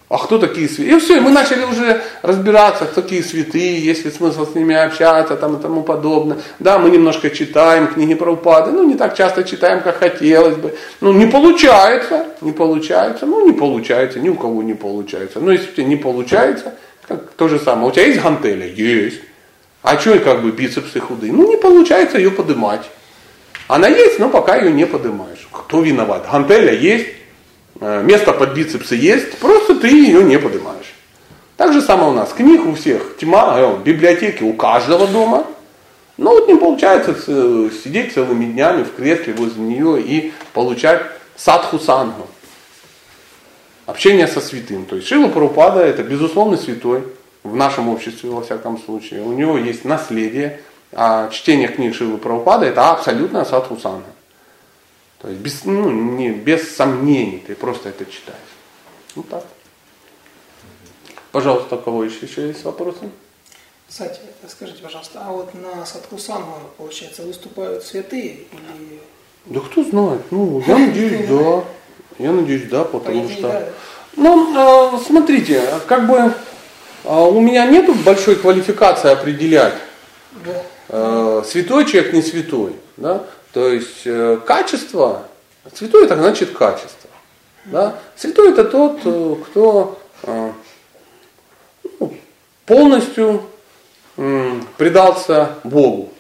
Speaker 1: А кто такие святые? И все, мы начали уже разбираться, кто такие святые, есть ли смысл с ними общаться там, и тому подобное. Да, мы немножко читаем книги про упады, ну не так часто читаем, как хотелось бы. Ну не получается, не получается, ну не получается, ни у кого не получается. Но если у тебя не получается, как то же самое, у тебя есть гантеля? Есть. А что как бы бицепсы худые? Ну не получается ее поднимать. Она есть, но пока ее не поднимаешь. Кто виноват? Гантеля есть, э, место под бицепсы есть, просто ты ее не поднимаешь. Так же самое у нас. Книг у всех тьма, э, библиотеки у каждого дома. Но вот не получается сидеть целыми днями в кресле возле нее и получать садху сангу. Общение со святым. То есть Шила Парупада это безусловно святой в нашем обществе во всяком случае. У него есть наследие, а чтение книг Шивы Прабхупада это абсолютная садхусана. То есть без, ну, не, без сомнений ты просто это читаешь. Ну так. Пожалуйста, у кого еще, еще есть вопросы?
Speaker 6: Кстати, скажите, пожалуйста, а вот на Садхусану, получается, выступают святые или...
Speaker 1: Да кто знает. Ну, я надеюсь, да. Я надеюсь, да, потому что... Ну, э, смотрите, как бы э, у меня нету большой квалификации определять. Да. Э, святой человек не святой. Да? То есть э, качество, святой это значит качество. Да? Святой это тот, э, кто ну, полностью предался Богу.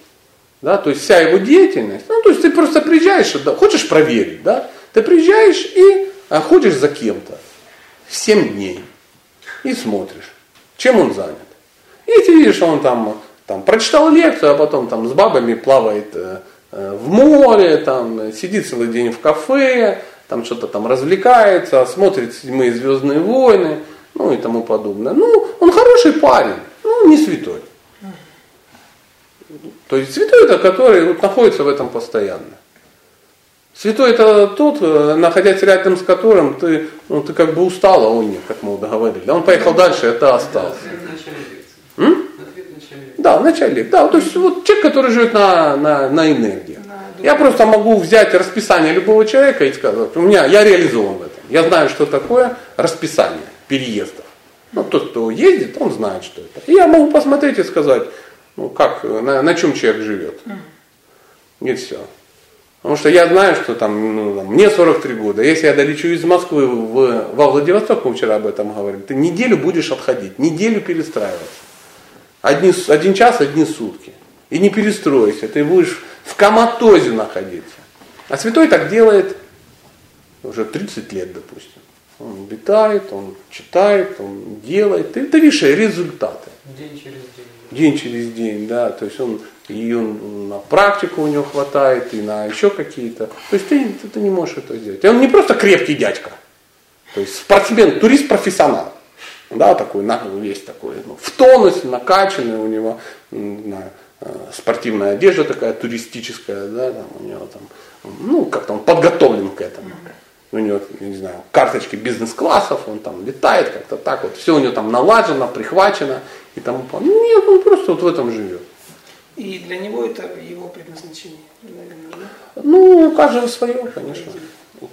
Speaker 1: Да? То есть вся его деятельность, ну то есть ты просто приезжаешь, хочешь проверить, да? ты приезжаешь и ходишь за кем-то 7 дней и смотришь, чем он занят. И ты видишь, он там там, прочитал лекцию, а потом там с бабами плавает э, э, в море, там, сидит целый день в кафе, там что-то там развлекается, смотрит седьмые звездные войны, ну и тому подобное. Ну, он хороший парень, ну не святой. То есть святой это который вот, находится в этом постоянно. Святой это тот, э, находясь рядом с которым ты, ну, ты как бы устал, а он нет, как мы договорили. Он поехал дальше, это остался. М? Да, в начале. Да, то есть вот человек, который живет на, на, на энергии. Я просто могу взять расписание любого человека и сказать, у меня, я реализован в этом. Я знаю, что такое расписание переездов. Ну, тот, кто ездит, он знает, что это. И я могу посмотреть и сказать, ну, как, на, на чем человек живет. И все. Потому что я знаю, что там, ну, там, мне 43 года. Если я долечу из Москвы в, во Владивосток, мы вчера об этом говорили, ты неделю будешь отходить, неделю перестраиваться. Одни, один час, одни сутки. И не перестройся, ты будешь в коматозе находиться. А святой так делает уже 30 лет, допустим. Он обитает, он читает, он делает. Ты, ты видишь результаты.
Speaker 2: День через день.
Speaker 1: день через день, да, то есть он и он, на практику у него хватает, и на еще какие-то. То есть ты, ты, ты не можешь это сделать. И он не просто крепкий дядька, то есть спортсмен, турист-профессионал. Да, такой, весь такой, ну, в тонусе, накачанный у него, не знаю, э, спортивная одежда такая туристическая, да, там у него там, ну, как-то он подготовлен к этому. У него, я не знаю, карточки бизнес-классов, он там летает как-то так вот, все у него там налажено, прихвачено и тому подобное. Нет, он просто вот в этом живет.
Speaker 6: И для него это его предназначение, наверное, да?
Speaker 1: Ну, у каждого свое, конечно.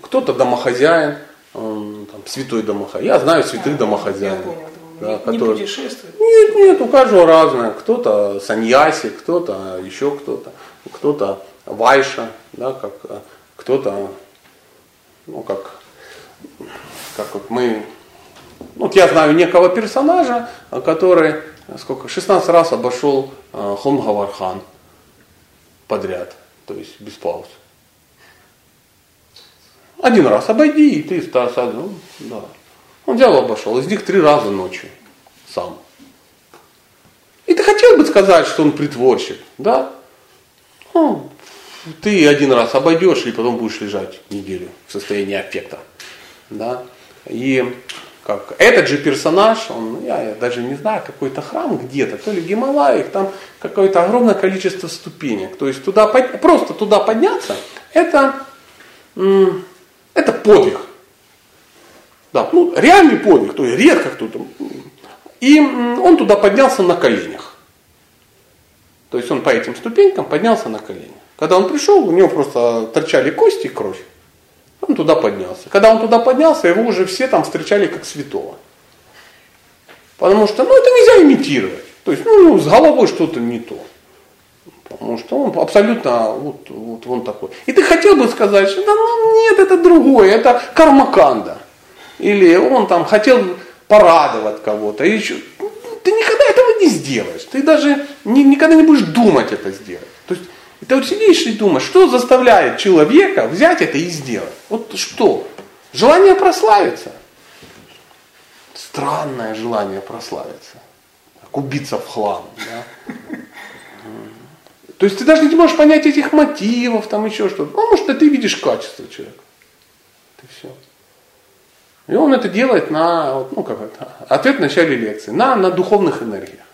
Speaker 1: Кто-то домохозяин, там, святой домохозяин. Я знаю святых
Speaker 6: Я
Speaker 1: домохозяинов.
Speaker 6: понял.
Speaker 1: Да,
Speaker 6: не, не
Speaker 1: которые-
Speaker 6: путешествует.
Speaker 1: Нет, нет, у каждого разное. Кто-то саньяси, кто-то еще кто-то, кто-то вайша, да, как э, кто-то, ну как, как вот мы, ну, вот я знаю некого персонажа, который сколько, 16 раз обошел э, Хомгавархан подряд, то есть без пауз. Один раз обойди, и ты ста- са- ну, да. Он взял обошел, из них три раза ночью сам. И ты хотел бы сказать, что он притворщик, да? Ну, ты один раз обойдешь и потом будешь лежать неделю в состоянии аффекта. Да? И как этот же персонаж, он, я, я даже не знаю, какой-то храм где-то, то ли в там какое-то огромное количество ступенек. То есть туда, просто туда подняться, это подвиг. Да, ну, реальный подвиг, то есть редко кто-то. И он туда поднялся на коленях. То есть он по этим ступенькам поднялся на колени. Когда он пришел, у него просто торчали кости и кровь. Он туда поднялся. Когда он туда поднялся, его уже все там встречали как святого. Потому что, ну, это нельзя имитировать. То есть, ну, с головой что-то не то. Потому что он абсолютно вот, вот он такой. И ты хотел бы сказать, что да ну нет, это другое, это кармаканда. Или он там хотел порадовать кого-то. И еще, ну, ты никогда этого не сделаешь. Ты даже ни- никогда не будешь думать это сделать. То есть ты вот сидишь и думаешь, что заставляет человека взять это и сделать? Вот что? Желание прославиться. Странное желание прославиться. Как убиться в хлам. Да? То есть ты даже не можешь понять этих мотивов, там еще что-то. Ну, может, ты видишь качество человека. Ты все. И он это делает на, ну как это, ответ в начале лекции, на, на духовных энергиях.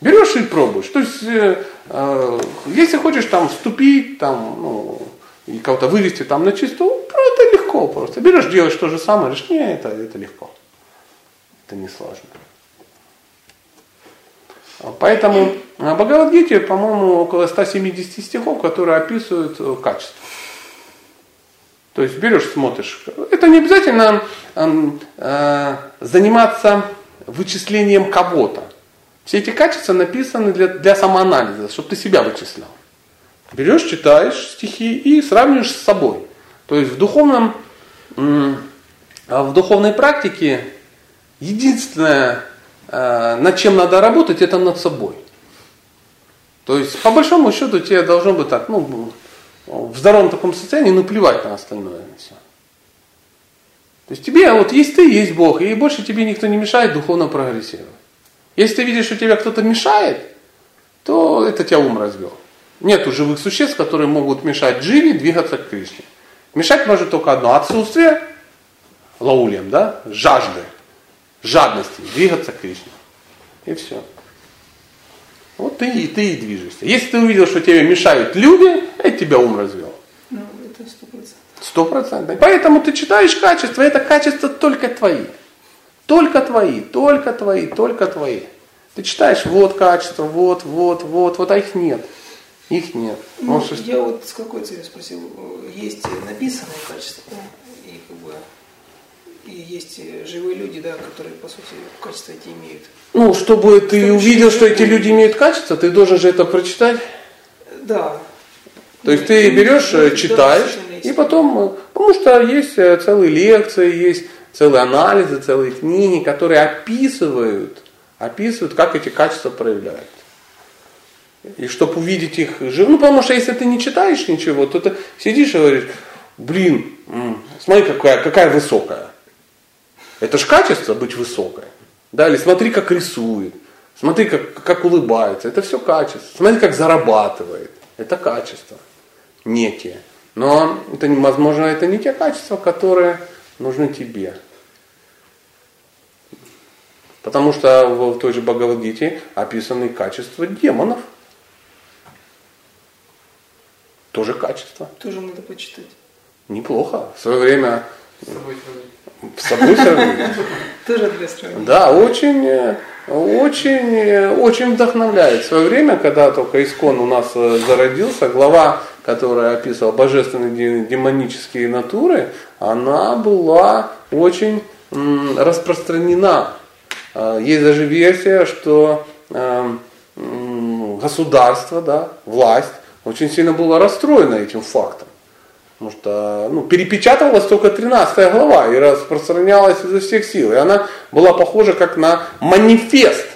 Speaker 1: Берешь и пробуешь. То есть, э, э, если хочешь там вступить, там, ну, и кого-то вывести там на чистоту, ну, это легко просто. Берешь, делаешь то же самое, говоришь, не, это, это легко. Это не сложно. Поэтому в Бхагавадгите, по-моему, около 170 стихов, которые описывают э, качество. То есть берешь, смотришь. Это не обязательно э, заниматься вычислением кого-то. Все эти качества написаны для, для самоанализа, чтобы ты себя вычислял. Берешь, читаешь стихи и сравниваешь с собой. То есть в духовном, в духовной практике единственное, э, над чем надо работать, это над собой. То есть, по большому счету, тебе должно быть так, ну, в здоровом таком состоянии, ну, плевать на остальное. На все. То есть тебе, вот есть ты, есть Бог, и больше тебе никто не мешает духовно прогрессировать. Если ты видишь, что тебе кто-то мешает, то это тебя ум развел. Нету живых существ, которые могут мешать Дживе двигаться к Кришне. Мешать может только одно. Отсутствие лаулем, да, жажды, жадности, двигаться к Кришне. И все. Вот ты и ты и движешься. Если ты увидел, что тебе мешают люди, это тебя ум развел.
Speaker 6: Ну, это сто процентов.
Speaker 1: Сто процентов. Поэтому ты читаешь качества, это качества только твои. Только твои, только твои, только твои. Ты читаешь, вот качество, вот, вот, вот, вот, а их нет. Их нет.
Speaker 6: Ну,
Speaker 1: что-
Speaker 6: я вот с какой целью спросил, есть написанные качества, и как бы и есть э, живые люди, да, которые по сути качества эти имеют.
Speaker 1: ну, чтобы ты
Speaker 6: Чтобы
Speaker 1: увидел, что эти люди имеют качество, ты должен же это прочитать.
Speaker 6: Да.
Speaker 1: То есть ты
Speaker 6: Ну,
Speaker 1: берешь,
Speaker 6: ну,
Speaker 1: э, читаешь, и потом, э, потому что есть целые лекции, есть целые анализы, целые книги, которые описывают, описывают, как эти качества проявляются. И чтобы увидеть их живо, ну потому что если ты не читаешь ничего, то ты сидишь и говоришь, блин, смотри, какая, какая высокая. Это же качество быть высокой. Да, или смотри, как рисует. Смотри, как, как улыбается. Это все качество. Смотри, как зарабатывает. Это качество некие. Но это, возможно, это не те качества, которые нужны тебе. Потому что в той же Бхагавадгите описаны качества демонов. Тоже качество.
Speaker 6: Тоже надо почитать.
Speaker 1: Неплохо. В свое время
Speaker 2: С собой.
Speaker 1: С собой сравнить.
Speaker 6: Тоже для сравнения.
Speaker 1: Да, очень, э, очень, э, очень вдохновляет. В свое время, когда только Искон у нас э, зародился, глава, которая описывала божественные де- демонические натуры, она была очень распространена. А, Есть даже версия, что м, государство, да, власть очень сильно было расстроено этим фактом. Потому что ну, перепечатывалась только 13 глава и распространялась изо всех сил. И она была похожа как на манифест.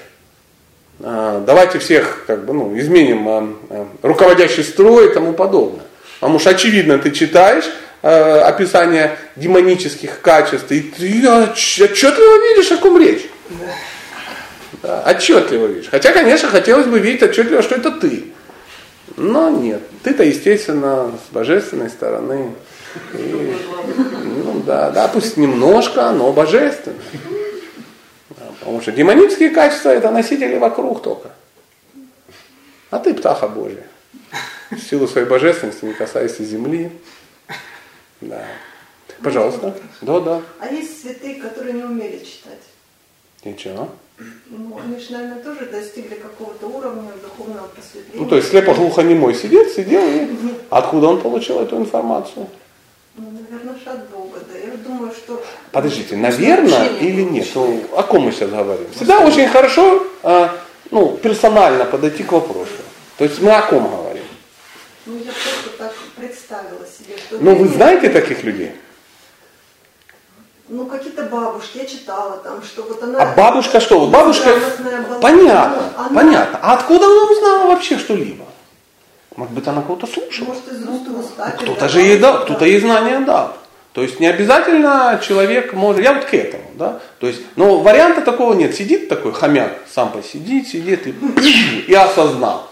Speaker 1: А, Давайте всех как бы, ну, изменим а, а, руководящий строй и тому подобное. Потому что очевидно, ты читаешь описание демонических качеств, и ты отч- отчетливо видишь, о ком речь. Да, отчетливо видишь. Хотя, конечно, хотелось бы видеть отчетливо, что это ты. Но нет. Ты-то, естественно, с божественной стороны. И, ну да, да, пусть немножко, но божественно. Да, потому что демонические качества это носители вокруг только. А ты птаха Божья. В силу своей божественности не касайся земли. Да. Пожалуйста. Да, да.
Speaker 8: А есть святые, которые не умели читать.
Speaker 1: Ничего.
Speaker 8: Ну, они же, наверное, тоже достигли какого-то уровня духовного просветления.
Speaker 1: Ну, то есть слепо-глухонемой сидит, сидел, и откуда он получил эту информацию?
Speaker 8: Ну, наверное, же от Бога, да. Я думаю, что...
Speaker 1: Подождите, наверное или нет? Ну, о ком мы сейчас говорим? Всегда очень хорошо а, ну, персонально подойти к вопросу. То есть мы о ком говорим?
Speaker 8: Ну, я просто так представила себе, что...
Speaker 1: Ну, вы знаете таких людей?
Speaker 8: Ну, какие-то бабушки, я читала там, что вот она...
Speaker 1: А бабушка что? Вот бабушка...
Speaker 8: Была.
Speaker 1: Понятно,
Speaker 8: Ну, она-
Speaker 1: понятно. А откуда она узнала вообще что-либо? Может быть, она кого-то слушала?
Speaker 8: Может, из уст в уста.
Speaker 1: Кто-то же ей дал, кто-то ей знания дал. То есть не обязательно человек может, я вот к этому, да, то есть, но варианта такого нет, сидит такой хомяк, сам посидит, сидит и, и осознал.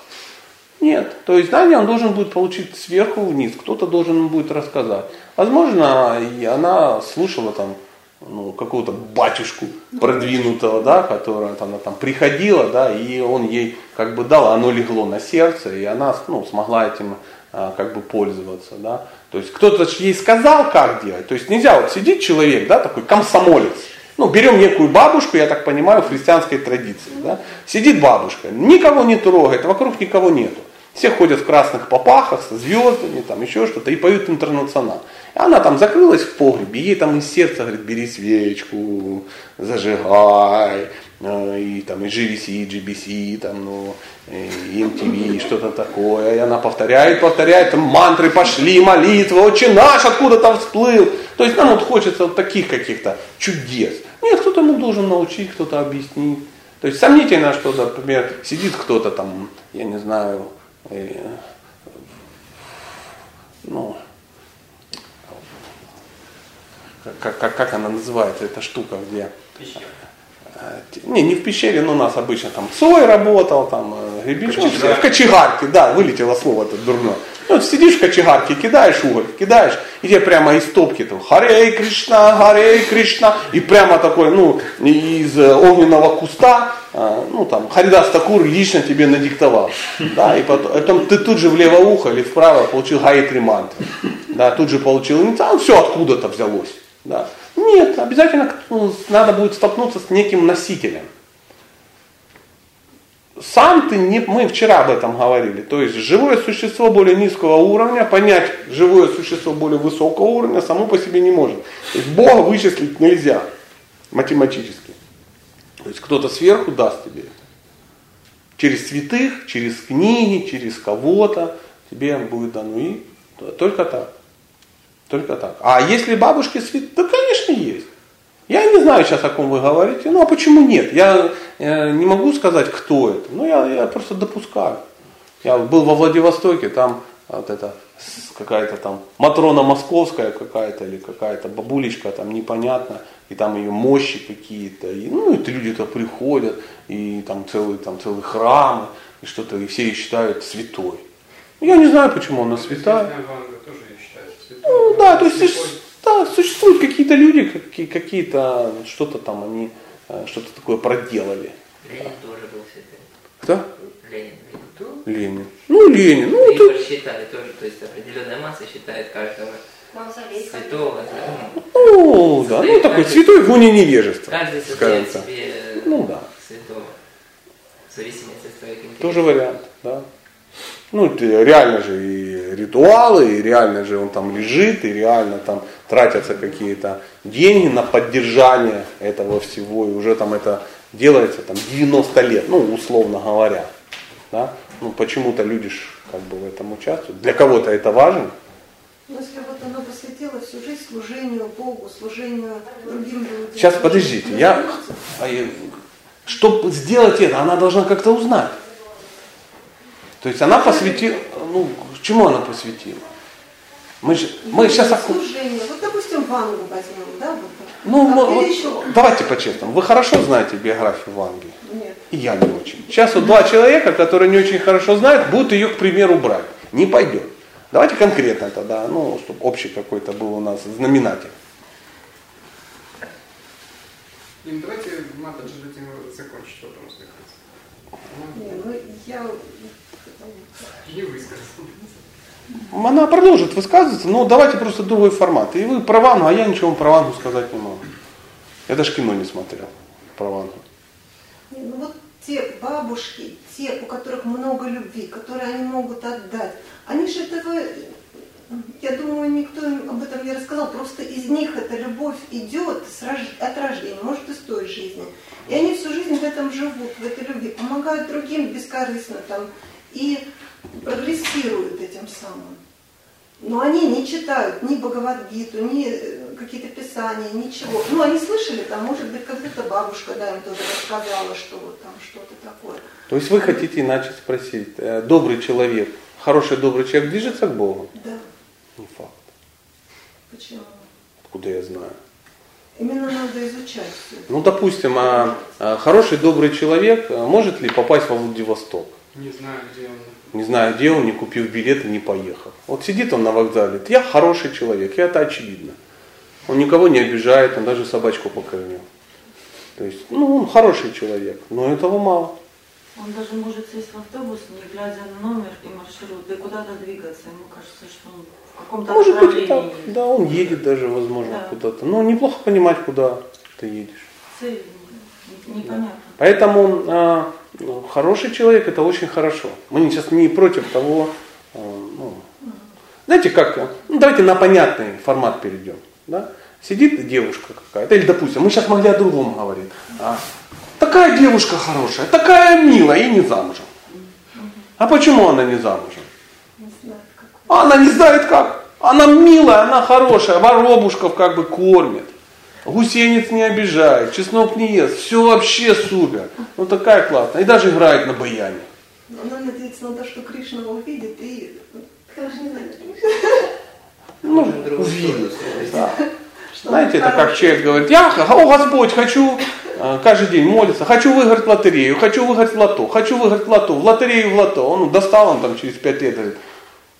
Speaker 1: Нет, то есть знание он должен будет получить сверху вниз, кто-то должен будет рассказать. Возможно, и она слушала там ну, какого-то батюшку продвинутого, да, которая там, она там приходила, да, и он ей как бы дал, оно легло на сердце, и она ну, смогла этим а, как бы пользоваться, да. То есть кто-то ей сказал, как делать. То есть нельзя вот сидит человек, да, такой комсомолец. Ну, берем некую бабушку, я так понимаю, в христианской традиции, да. Сидит бабушка, никого не трогает, вокруг никого нету. Все ходят в красных попахах, со звездами, там еще что-то, и поют интернационал. И она там закрылась в погребе, ей там из сердца говорит, бери свечку, зажигай, э, и там и GVC, GBC, там, ну, и MTV, что-то такое. И она повторяет, повторяет, там мантры пошли, молитва, отче наш откуда там всплыл. То есть нам вот хочется вот таких каких-то чудес. Нет, кто-то ему должен научить, кто-то объяснить. То есть сомнительно, что, например, сидит кто-то там, я не знаю, э, ну, как, как, как она называется, эта штука, где... э, Не, не в пещере, но у нас обычно там Цой работал, там э, Гребенщик, в кочегарке, да, вылетело слово это дурное. Ну, сидишь в кочегарке, кидаешь уголь, кидаешь, и тебе прямо из топки там Харей Кришна, Харей Кришна, и прямо такой, ну, из э, огненного куста, э, ну, там, Харидас Такур лично тебе надиктовал, да, и потом, потом ты тут же в левое ухо или вправо получил Гаятри мантру, да, тут же получил, ну, все откуда-то взялось, да. Нет, обязательно надо будет столкнуться с неким носителем. Сам ты не, мы вчера об этом говорили, то есть живое существо более низкого уровня, понять живое существо более высокого уровня само по себе не может. То есть Бога вычислить нельзя математически. То есть кто-то сверху даст тебе это. Через святых, через книги, через кого-то тебе будет дано. И только так. Только так. А если бабушки святые, да, конечно, есть. Я не знаю сейчас, о ком вы говорите, ну а почему нет? Я э, не могу сказать, кто это, но я, я просто допускаю. Я был во Владивостоке, там вот это какая-то там Матрона Московская какая-то или какая-то бабулечка там непонятно, и там ее мощи какие-то, и, ну, это люди-то приходят, и там целые, там целые храмы, и что-то, и все ее считают святой. Я не знаю, почему она святая. Ну, да, то есть да, существуют какие-то люди, какие- какие-то, что-то там они, э, что-то такое проделали.
Speaker 2: Ленин тоже был святой.
Speaker 1: Кто?
Speaker 2: Ленин. Ленин.
Speaker 1: Ленин. Ну, Ленин. Ну, это,
Speaker 2: Выбор считали тоже, то есть определенная масса считает каждого
Speaker 4: Мавзолей.
Speaker 2: святого. да.
Speaker 1: ну, да, ну, такой святой в луне невежества.
Speaker 2: Каждый
Speaker 1: скажем так.
Speaker 2: себе
Speaker 1: Ну, да.
Speaker 2: святого. В зависимости от своих интересов.
Speaker 1: Тоже вариант, да. Ну, реально же и ритуалы, и реально же он там лежит, и реально там тратятся какие-то деньги на поддержание этого всего, и уже там это делается там 90 лет, ну, условно говоря. Да? Ну, почему-то люди ж как бы в этом участвуют. Для кого-то это важно.
Speaker 8: Но если вот она посвятила всю жизнь служению Богу, служению другим людям.
Speaker 1: Сейчас, подождите, я, чтобы сделать это, она должна как-то узнать. То есть она посвятила, ну, чему она посвятила? Мы, же, мы сейчас... оку-
Speaker 8: Служение. Вот, допустим, Вангу возьмем, да? Вот,
Speaker 1: Ну,
Speaker 8: А,
Speaker 1: мы- вот
Speaker 8: еще-
Speaker 1: давайте по-честному. Вы хорошо знаете биографию Ванги?
Speaker 8: Нет.
Speaker 1: И я не очень. Сейчас вот два человека, которые не очень хорошо знают, будут ее, к примеру, брать. Не пойдет. Давайте конкретно тогда, ну, чтобы общий какой-то был у нас знаменатель.
Speaker 9: Им давайте Матаджи дадим закончить вопрос.
Speaker 8: Не, ну я...
Speaker 9: Не.
Speaker 1: Она продолжит высказываться, но давайте просто другой формат. И вы про Вангу, а я ничего про Вангу сказать не могу. Я даже кино не смотрел про Вангу.
Speaker 8: Не, Ну вот те бабушки, те, у которых много любви, которые они могут отдать, они же этого, я думаю, никто об этом не рассказал, просто из них эта любовь идет от рождения, может и с той жизни. И они всю жизнь в этом живут, в этой любви, помогают другим бескорыстно там и прогрессируют этим самым. Но они не читают ни Бхагавадгиту, ни э, какие-то писания, ничего. Ну, они слышали, там, может быть, когда-то бабушка, да, им тоже рассказала, что вот там что-то такое.
Speaker 1: То есть вы хотите иначе спросить, э, добрый человек, хороший добрый человек движется к Богу?
Speaker 8: Да,
Speaker 1: Не факт.
Speaker 8: почему?
Speaker 1: Откуда я знаю?
Speaker 8: Именно надо изучать.
Speaker 1: Ну, допустим, а, а, хороший добрый человек а, может ли попасть во Владивосток?
Speaker 9: Не знаю, где он.
Speaker 1: Не знаю, где он, не купив билет и не поехал. Вот сидит он на вокзале, говорит, я хороший человек, и это очевидно. Он никого не обижает, он даже собачку покормил. То есть, ну, он хороший человек, но этого мало.
Speaker 10: Он даже может сесть в автобус, не глядя на номер и маршрут, и куда-то двигаться. Ему кажется, что он в каком-то
Speaker 1: Может быть, так. Да, он едет даже, возможно,
Speaker 10: Да.
Speaker 1: куда-то. Но неплохо понимать, куда ты едешь.
Speaker 10: Цель не- непонятна.
Speaker 1: Поэтому а, хороший человек это очень хорошо. Мы сейчас не против того, а, ну, знаете как, а, ну, давайте на понятный формат перейдем. Да? Сидит девушка какая-то, или допустим, мы сейчас могли о другом говорить. А, такая девушка хорошая, такая милая и не замужем. А почему она не замужем? Она не знает как. Она милая, она хорошая, воробушков как бы кормит. Гусениц не обижает, чеснок не ест, все вообще супер. Ну такая классная. И даже играет на баяне.
Speaker 8: Но Она надеется на то, что Кришна увидит и...
Speaker 1: Ну, увидит. Да. Знаете, это как человек говорит, я, о Господь, хочу э, каждый день молиться, хочу выиграть лотерею, хочу выиграть в лото, хочу выиграть в лото, в лотерею в лото. Он достал, он там через пять лет говорит,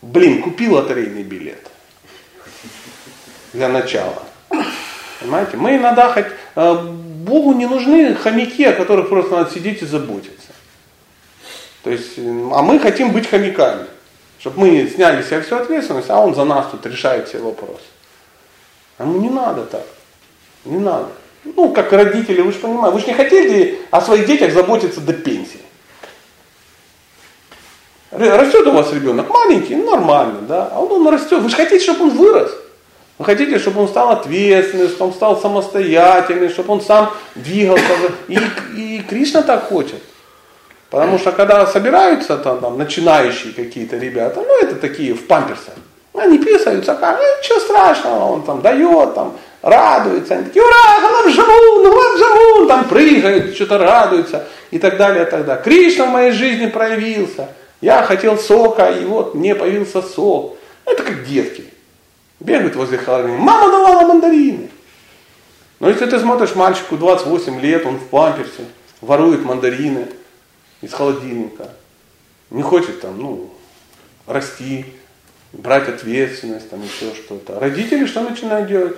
Speaker 1: блин, купи лотерейный билет. Для начала. Понимаете? Мы иногда хоть, э, Богу не нужны хомяки, о которых просто надо сидеть и заботиться. То есть, э, а мы хотим быть хомяками. Чтобы мы сняли с себя всю ответственность, а он за нас тут решает все вопросы. А ему не надо так. Не надо. Ну, как родители, вы же понимаете, вы же не хотели о своих детях заботиться до пенсии. Растет у вас ребенок маленький, нормально, да, а он, он растет. Вы же хотите, чтобы он вырос. Вы хотите, чтобы он стал ответственным, чтобы он стал самостоятельным, чтобы он сам двигался. И, и Кришна так хочет. Потому что когда собираются там, там начинающие какие-то ребята, ну это такие в памперсах, они писаются, как, «Э, ничего страшного, он там дает, там радуется, они такие, ура, Галабжамун, Галабжамун, там прыгают, что-то радуются и так далее, и так далее. Кришна в моей жизни проявился, я хотел сока, и вот мне появился сок. Это как детки. Бегают возле холодильника. Мама давала мандарины. Но если ты смотришь мальчику 28 лет, он в памперсе, ворует мандарины из холодильника, не хочет там, ну, расти, брать ответственность, там еще что-то. Родители что начинают делать?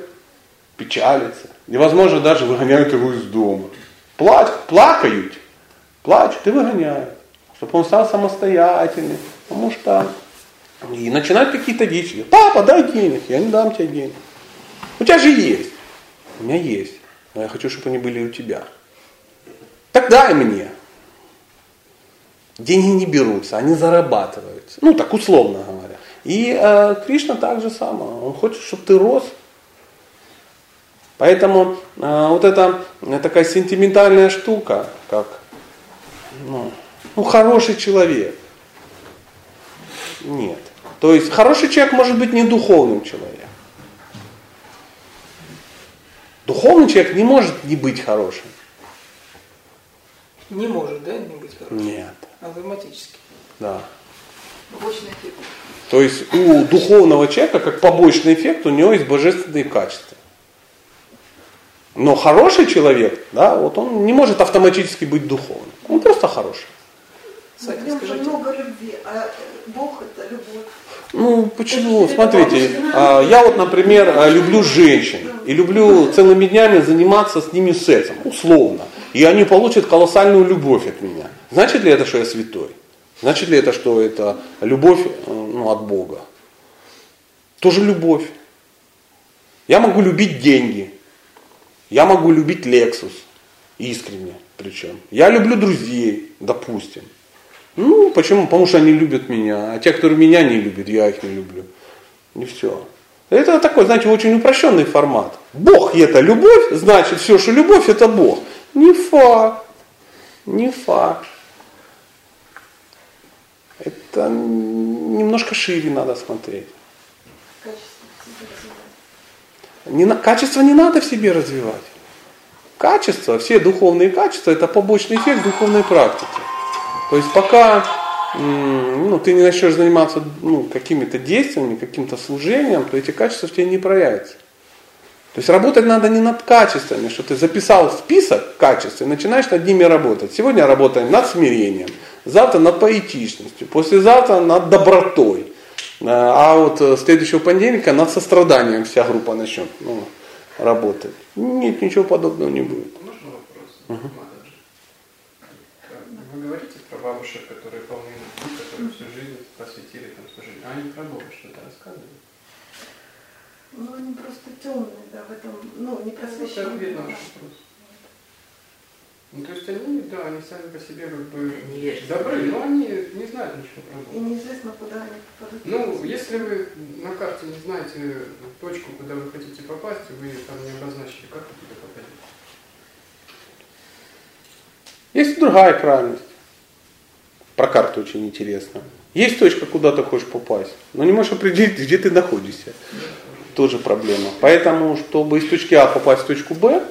Speaker 1: Печалиться. И, возможно, даже выгоняют его из дома. Плач, плакают, плачут и выгоняют, чтобы он стал самостоятельным. Потому что и начинают какие-то дичи. Папа, дай денег, я не дам тебе денег. У тебя же есть. У меня есть. Но я хочу, чтобы они были у тебя. Так дай мне. Деньги не берутся, они зарабатываются. Ну, так условно говоря. И э, Кришна так же самое. Он хочет, чтобы ты рос. Поэтому э, вот эта э, такая сентиментальная штука, как ну, ну, хороший человек. Нет. То есть хороший человек может быть не духовным человеком. Духовный человек не может не быть хорошим.
Speaker 6: Не может, да, не быть хорошим?
Speaker 1: Нет.
Speaker 6: Автоматически.
Speaker 1: Да.
Speaker 3: Побочный эффект.
Speaker 1: То есть у духовного человека, как побочный эффект, у него есть божественные качества. Но хороший человек, да, вот он не может автоматически быть духовным. Он просто хороший.
Speaker 8: В нем же много любви, а Бог это любовь.
Speaker 1: Ну, почему? Смотрите, а, я вот, например, а, люблю женщин и люблю целыми днями заниматься с ними сексом, условно. И они получат колоссальную любовь от меня. Значит ли это, что я святой? Значит ли это, что это любовь э, ну, от Бога? Тоже любовь. Я могу любить деньги. Я могу любить Lexus. Искренне причем. Я люблю друзей, допустим. Ну, почему? Потому что они любят меня. А те, которые меня не любят, я их не люблю. Не все. Это такой, знаете, очень упрощенный формат. Бог это любовь, значит все, что любовь это Бог. Не факт. Не факт. Это немножко шире надо смотреть. Не, качество не надо в себе развивать. Качество, все духовные качества, это побочный эффект духовной практики. То есть пока ну, ты не начнешь заниматься ну, какими-то действиями, каким-то служением, то эти качества в тебе не проявятся. То есть работать надо не над качествами, что ты записал список качеств и начинаешь над ними работать. Сегодня работаем над смирением, завтра над поэтичностью, послезавтра над добротой. А вот э, следующего понедельника над состраданием вся группа начнет ну, работать. Нет, ничего подобного не будет.
Speaker 9: Можно вопрос? Угу. Бабушек, которые полны любви, которые всю жизнь посвятили там служению. А они про Бога что-то рассказывают?
Speaker 8: Ну, они просто темные, да, в этом, ну, не просвещенные.
Speaker 9: Это видно ваш вопрос. Ну, то есть они, да, они сами по себе как бы добры, но они не знают ничего про Бога.
Speaker 8: И неизвестно, куда они попадут.
Speaker 9: Ну, если вы на карте не знаете точку, куда вы хотите попасть, вы там не обозначили, как вы туда попадете?
Speaker 1: Есть другая крайность. Про карту очень интересно. Есть точка, куда ты хочешь попасть, но не можешь определить, где ты находишься. Тоже проблема. Поэтому, чтобы из точки А попасть в точку Б,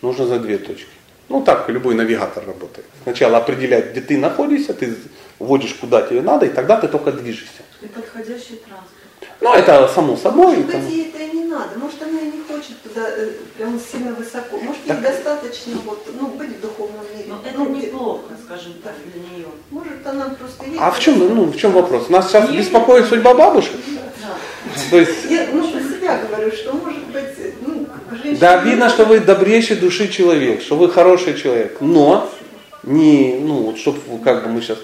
Speaker 1: нужно за две точки. Ну так любой навигатор работает. Сначала определять, где ты находишься, ты вводишь, куда тебе надо, и тогда ты только движешься.
Speaker 10: И подходящий транспорт.
Speaker 1: Ну, это само собой.
Speaker 8: Может быть, это не надо. Может, она и не хочет туда э, прям сильно высоко. Может, ей достаточно вот, ну, быть в духовном мире.
Speaker 10: Но это
Speaker 8: ну,
Speaker 10: неплохо, скажем так, для нее.
Speaker 8: Может, она просто... ей
Speaker 1: А в чем, ну, в чем вопрос? Нас сейчас беспокоит судьба бабушек? То есть...
Speaker 8: Я, ну, про себя говорю, что может быть, ну, женщина...
Speaker 1: Да, видно, что вы добрейший души человек, что вы хороший человек, но не, ну, вот чтобы как бы мы сейчас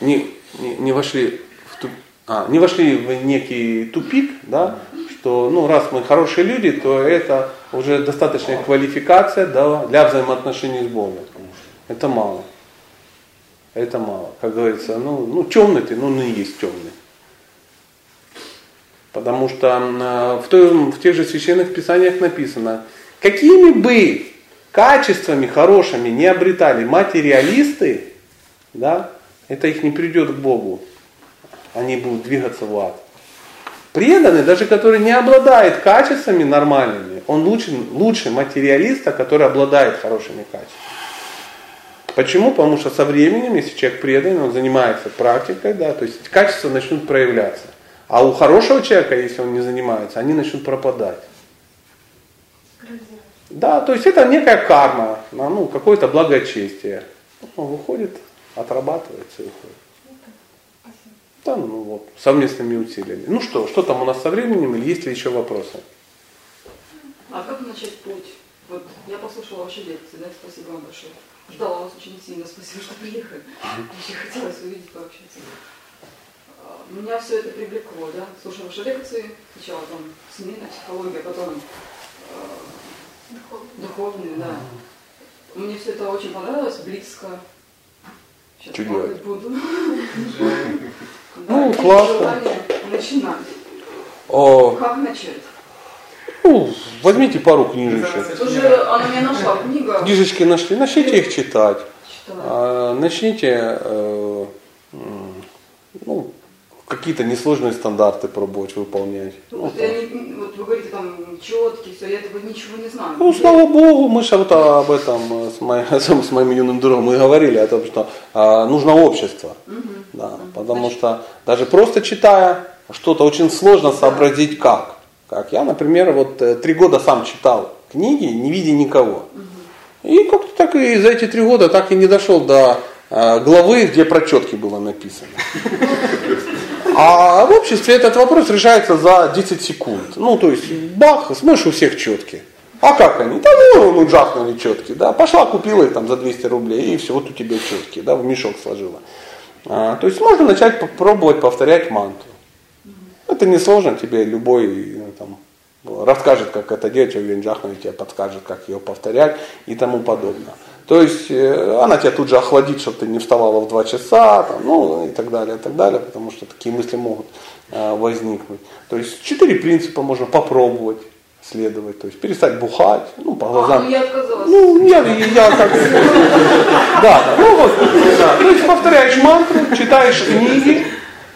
Speaker 1: не, не, не вошли в туп, а, не вошли в некий тупик, да, что, ну, раз мы хорошие люди, то это уже достаточная квалификация да, для взаимоотношений с Богом. Это мало. Это мало. Как говорится, ну, ну темный ты, ну, ну и есть темный. Потому что в, том, в тех же священных писаниях написано, какими бы качествами хорошими не обретали материалисты, да, это их не придет к Богу. Они будут двигаться в ад. Преданный, даже который не обладает качествами нормальными, он лучше, лучше материалиста, который обладает хорошими качествами. Почему? Потому что со временем, если человек предан, он занимается практикой, да, то есть качества начнут проявляться. А у хорошего человека, если он не занимается, они начнут пропадать. Да, то есть это некая карма, ну, какое-то благочестие. Он выходит, отрабатывается и уходит. Да, ну вот, совместными усилиями. Ну что, что там у нас со временем или есть ли еще вопросы?
Speaker 11: А как начать путь? Вот я послушала ваши лекции, да, спасибо вам большое. Ждала вас очень сильно, спасибо, что приехали. Очень хотелось увидеть, пообщаться. А, меня все это привлекло, да, слушала ваши лекции, сначала там семейная психология, потом э, духовные, да. Мне все это очень понравилось, близко. Сейчас
Speaker 1: делать?
Speaker 11: буду.
Speaker 1: Ну, классно.
Speaker 11: Начинать.
Speaker 1: О,
Speaker 11: Как начать?
Speaker 1: ну, возьмите пару книжечек.
Speaker 11: Уже она мне нашла книга.
Speaker 1: Книжечки нашли, начните их читать.
Speaker 11: Читала.
Speaker 1: А, Начните э, ну, какие-то несложные стандарты пробовать выполнять. Ну,
Speaker 11: Вот, я не- вот вы говорите там четкий, все, я этого ничего не знаю.
Speaker 1: Ну, слава Богу, мы же вот об этом э, с, моим, с моим юным другом мы говорили о том, что а, нужно общество. Да, потому что даже просто читая что-то очень сложно сообразить как. Как я, например, вот э, три года сам читал книги, не видя никого. И как-то так и за эти три года так и не дошел до э, главы, где про четки было написано. А в обществе этот вопрос решается за 10 секунд. Ну, то есть, бах, смотришь, у всех четки. А как они? Да ну, ну жахнули четки, да. Пошла, купила их там за 200 рублей, и все, вот у тебя четки, да, в мешок сложила. А, то есть можно начать попробовать повторять мантру. Это несложно, тебе любой ну, там, расскажет, как это делать, уверен, жахнет, тебе подскажет, как ее повторять и тому подобное. То есть э, она тебя тут же охладит, чтобы ты не вставала в 2 часа, там, ну и так далее, и так далее, потому что такие мысли могут э, возникнуть. То есть четыре принципа можно попробовать следовать, то есть перестать бухать, ну по
Speaker 11: А,
Speaker 1: глазам.
Speaker 11: ну я отказалась.
Speaker 1: Ну, я, я как... Да, ну вот, да. То есть повторяешь мантру, читаешь книги,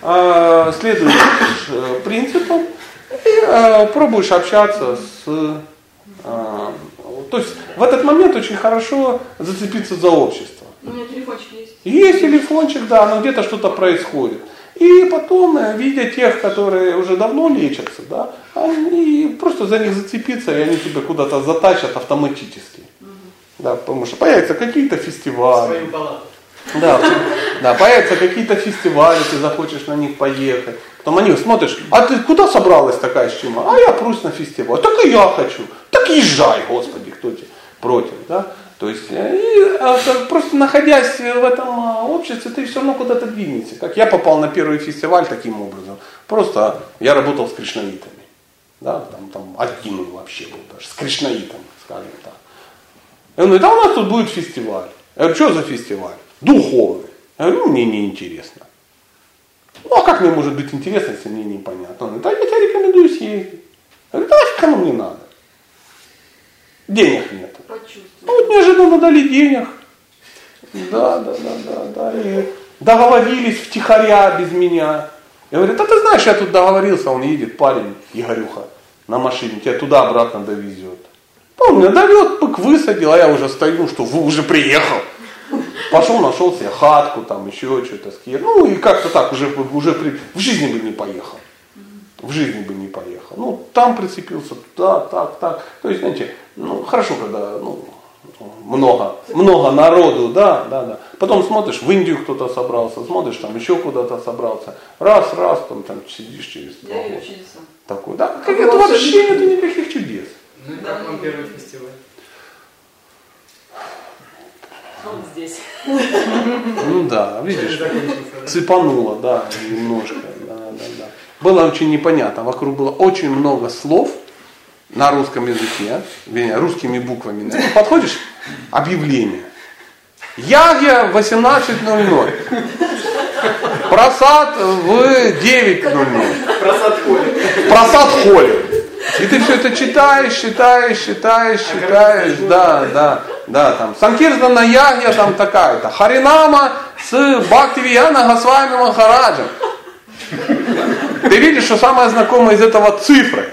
Speaker 1: э, следуешь принципам и пробуешь общаться с... то есть в этот момент очень хорошо зацепиться за общество.
Speaker 11: У меня телефончик есть.
Speaker 1: Есть телефончик, да, но где-то что-то происходит. И потом, э, видя тех, которые уже давно лечатся, да, они просто за них зацепиться, и они тебя куда-то затащат автоматически. Да, потому что появятся какие-то фестивали.
Speaker 12: Палату.
Speaker 1: Да, да, появятся какие-то фестивали, ты захочешь на них поехать. Потом они смотришь, а ты куда собралась такая чем? А я прусь на фестиваль. Так и я хочу. Так езжай, Господи, кто тебе против, да? То есть, э, и, так, просто находясь в этом а, обществе, ты все равно куда-то двинешься. Как я попал на первый фестиваль таким образом. Просто я работал с кришнаитами. Да, там, там один вообще был даже, с кришнаитом, скажем так. И он говорит, а у нас тут будет фестиваль. Я говорю, что за фестиваль? Духовный. Я говорю, ну, мне не интересно. Ну, а как мне может быть интересно, если мне непонятно? Он говорит, а я тебе рекомендую съездить. Я говорю, да оно мне надо. Денег нет. Ну, вот неожиданно дали денег. Да, да, да, да, да. И договорились втихаря без меня. Я говорю, да ты знаешь, я тут договорился, он едет, парень, Игорюха, на машине, тебя туда-обратно довезет. Он меня довет, пык высадил, а я уже стою, что, вы уже приехал. Пошел, нашел себе хатку, там еще что-то скир. Ну и как-то так, уже, уже при... в жизни бы не поехал. В жизни бы не поехал. Ну, там прицепился, туда, так, так. То есть, знаете, ну, хорошо, когда ну, много, много народу, да, да, да. Потом смотришь, в Индию кто-то собрался, смотришь, там еще куда-то собрался. Раз, раз, там, там сидишь через два года. Такой, да,
Speaker 11: Как
Speaker 1: это
Speaker 11: волшебник.
Speaker 1: вообще нету никаких чудес.
Speaker 12: Ну и как вам первый фестиваль?
Speaker 3: Он здесь.
Speaker 1: Ну да, видишь, цепануло, да, немножко, да, да, да. Было очень непонятно, вокруг было очень много слов на русском языке, вернее, русскими буквами. Ну, Подходишь, объявление. Ягья 18.00. Просад в 9.00.
Speaker 12: Просад холли.
Speaker 1: Просад холли. И ты все это читаешь, читаешь, читаешь, читаешь, да, да, да, там, Санкиртана Ягья там такая-то, Харинама с Бхактивияна Госвами Махараджем. Ты видишь, что самое знакомое из этого цифры.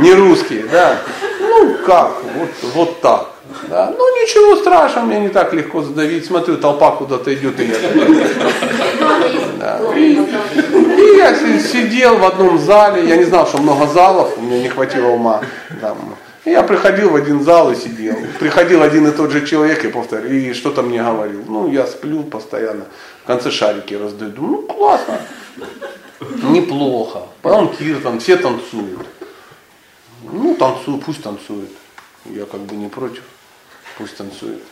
Speaker 1: Не русские, да. Ну, как? Вот, вот так. Да? Ну ничего страшного, меня не так легко задавить. Смотрю, толпа куда-то идет, и я. Да. И, я сидел в одном зале, я не знал, что много залов, у меня не хватило ума. Там. Я приходил в один зал и сидел. Приходил один и тот же человек и повторял, и что-то мне говорил. Ну, я сплю постоянно, конце шарики раздаю. Думаю, ну классно, неплохо. Потом Киртон, все танцуют. Ну, танцую, пусть танцует. Я как бы не против. Пусть танцует.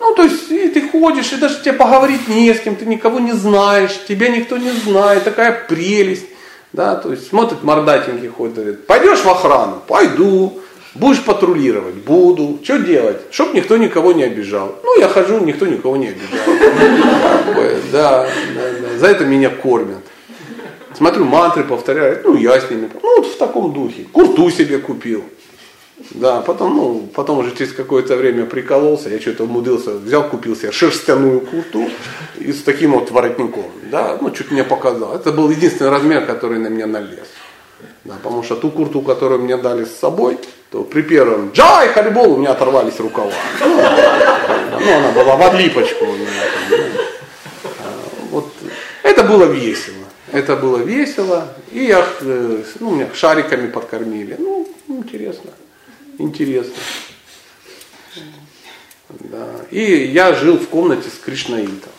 Speaker 1: Ну, то есть, и ты ходишь, и даже тебе поговорить не с кем, ты никого не знаешь, тебя никто не знает, такая прелесть. Да, то есть смотрит мордатенький ходит, говорит, пойдешь в охрану? Пойду. Будешь патрулировать? Буду. Что делать? Чтоб никто никого не обижал. Ну, я хожу, никто никого не обижал. Да. За это меня кормят. Смотрю, мантры повторяют, ну, я с ними. Ну, вот в таком духе. Курту себе купил. Да, потом, ну, потом уже через какое-то время прикололся, я что-то умудрился, взял, купил себе шерстяную курту и с таким вот воротником. Да, ну, чуть мне показал. Это был единственный размер, который на меня налез. Да, потому что ту курту, которую мне дали с собой, то при первом джай харибол у меня оторвались рукава. Ну, ну она была в отлипочку ну, вот. Это было весело. Это было весело. И я, э, ну, меня шариками подкормили. Ну, интересно. Интересно. Да. И я жил в комнате с Кришнаитом.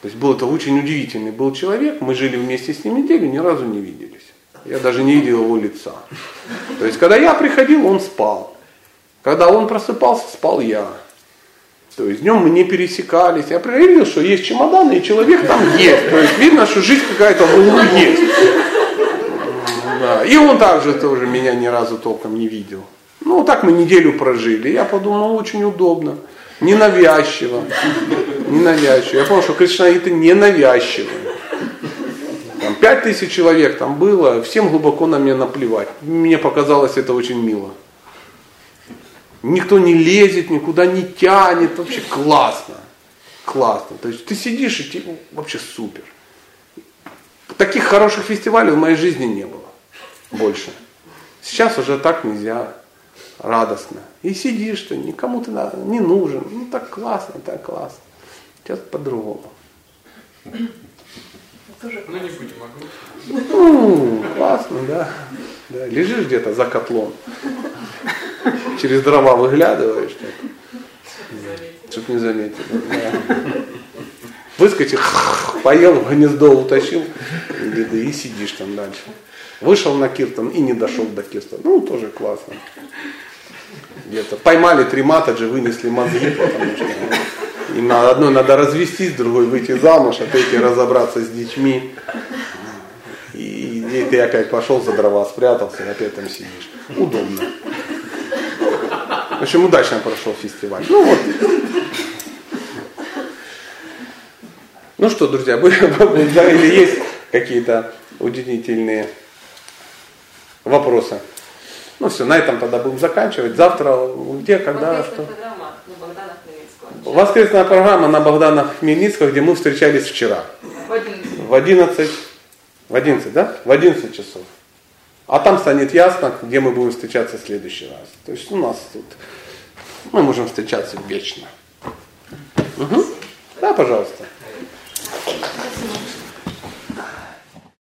Speaker 1: То есть был это очень удивительный был человек. Мы жили вместе с ним неделю, ни разу не виделись. Я даже не видел его лица. То есть, когда я приходил, он спал. Когда он просыпался, спал я. То есть днем мы не пересекались. Я проверил, что есть чемоданы, и человек там есть. То есть видно, что жизнь какая-то в углу есть. Да. И он также тоже меня ни разу толком не видел. Ну, так мы неделю прожили. Я подумал, очень удобно. Ненавязчиво. Ненавязчиво. Я понял, что Кришнаиты ненавязчивые. Пять тысяч человек там было, всем глубоко на меня наплевать. Мне показалось это очень мило. Никто не лезет, никуда не тянет, вообще классно. Классно. То есть ты сидишь и тебе вообще супер. Таких хороших фестивалей в моей жизни не было. Больше. Сейчас уже так нельзя. Радостно. И сидишь ты, никому ты не нужен. Ну так классно, так классно. Сейчас по-другому.
Speaker 9: Тоже ну не будем
Speaker 1: Ну, классно, да. да. Лежишь где-то за котлом. Через дрова выглядываешь. Чтоб не заметили. Да. Выскочил, поел, в гнездо утащил и сидишь там дальше. Вышел на Киртон и не дошел до Киртона. Ну, тоже классно. Где-то поймали три матаджи, вынесли мозги, потому что им на одной надо развестись, другой выйти замуж, а третий разобраться с детьми. И, и ты опять пошел за дрова, спрятался, и опять там сидишь. Удобно. В общем, удачно прошел фестиваль. Ну вот. Ну что, друзья, или есть какие-то удивительные вопросы? Ну все, на этом тогда будем заканчивать. Завтра где, когда, что? Воскресная программа на Богдана Хмельницкого, где мы встречались вчера. В 11. В 11, да? В 11 часов. А там станет ясно, где мы будем встречаться в следующий раз. То есть у нас тут мы можем встречаться вечно. Угу. Да, пожалуйста.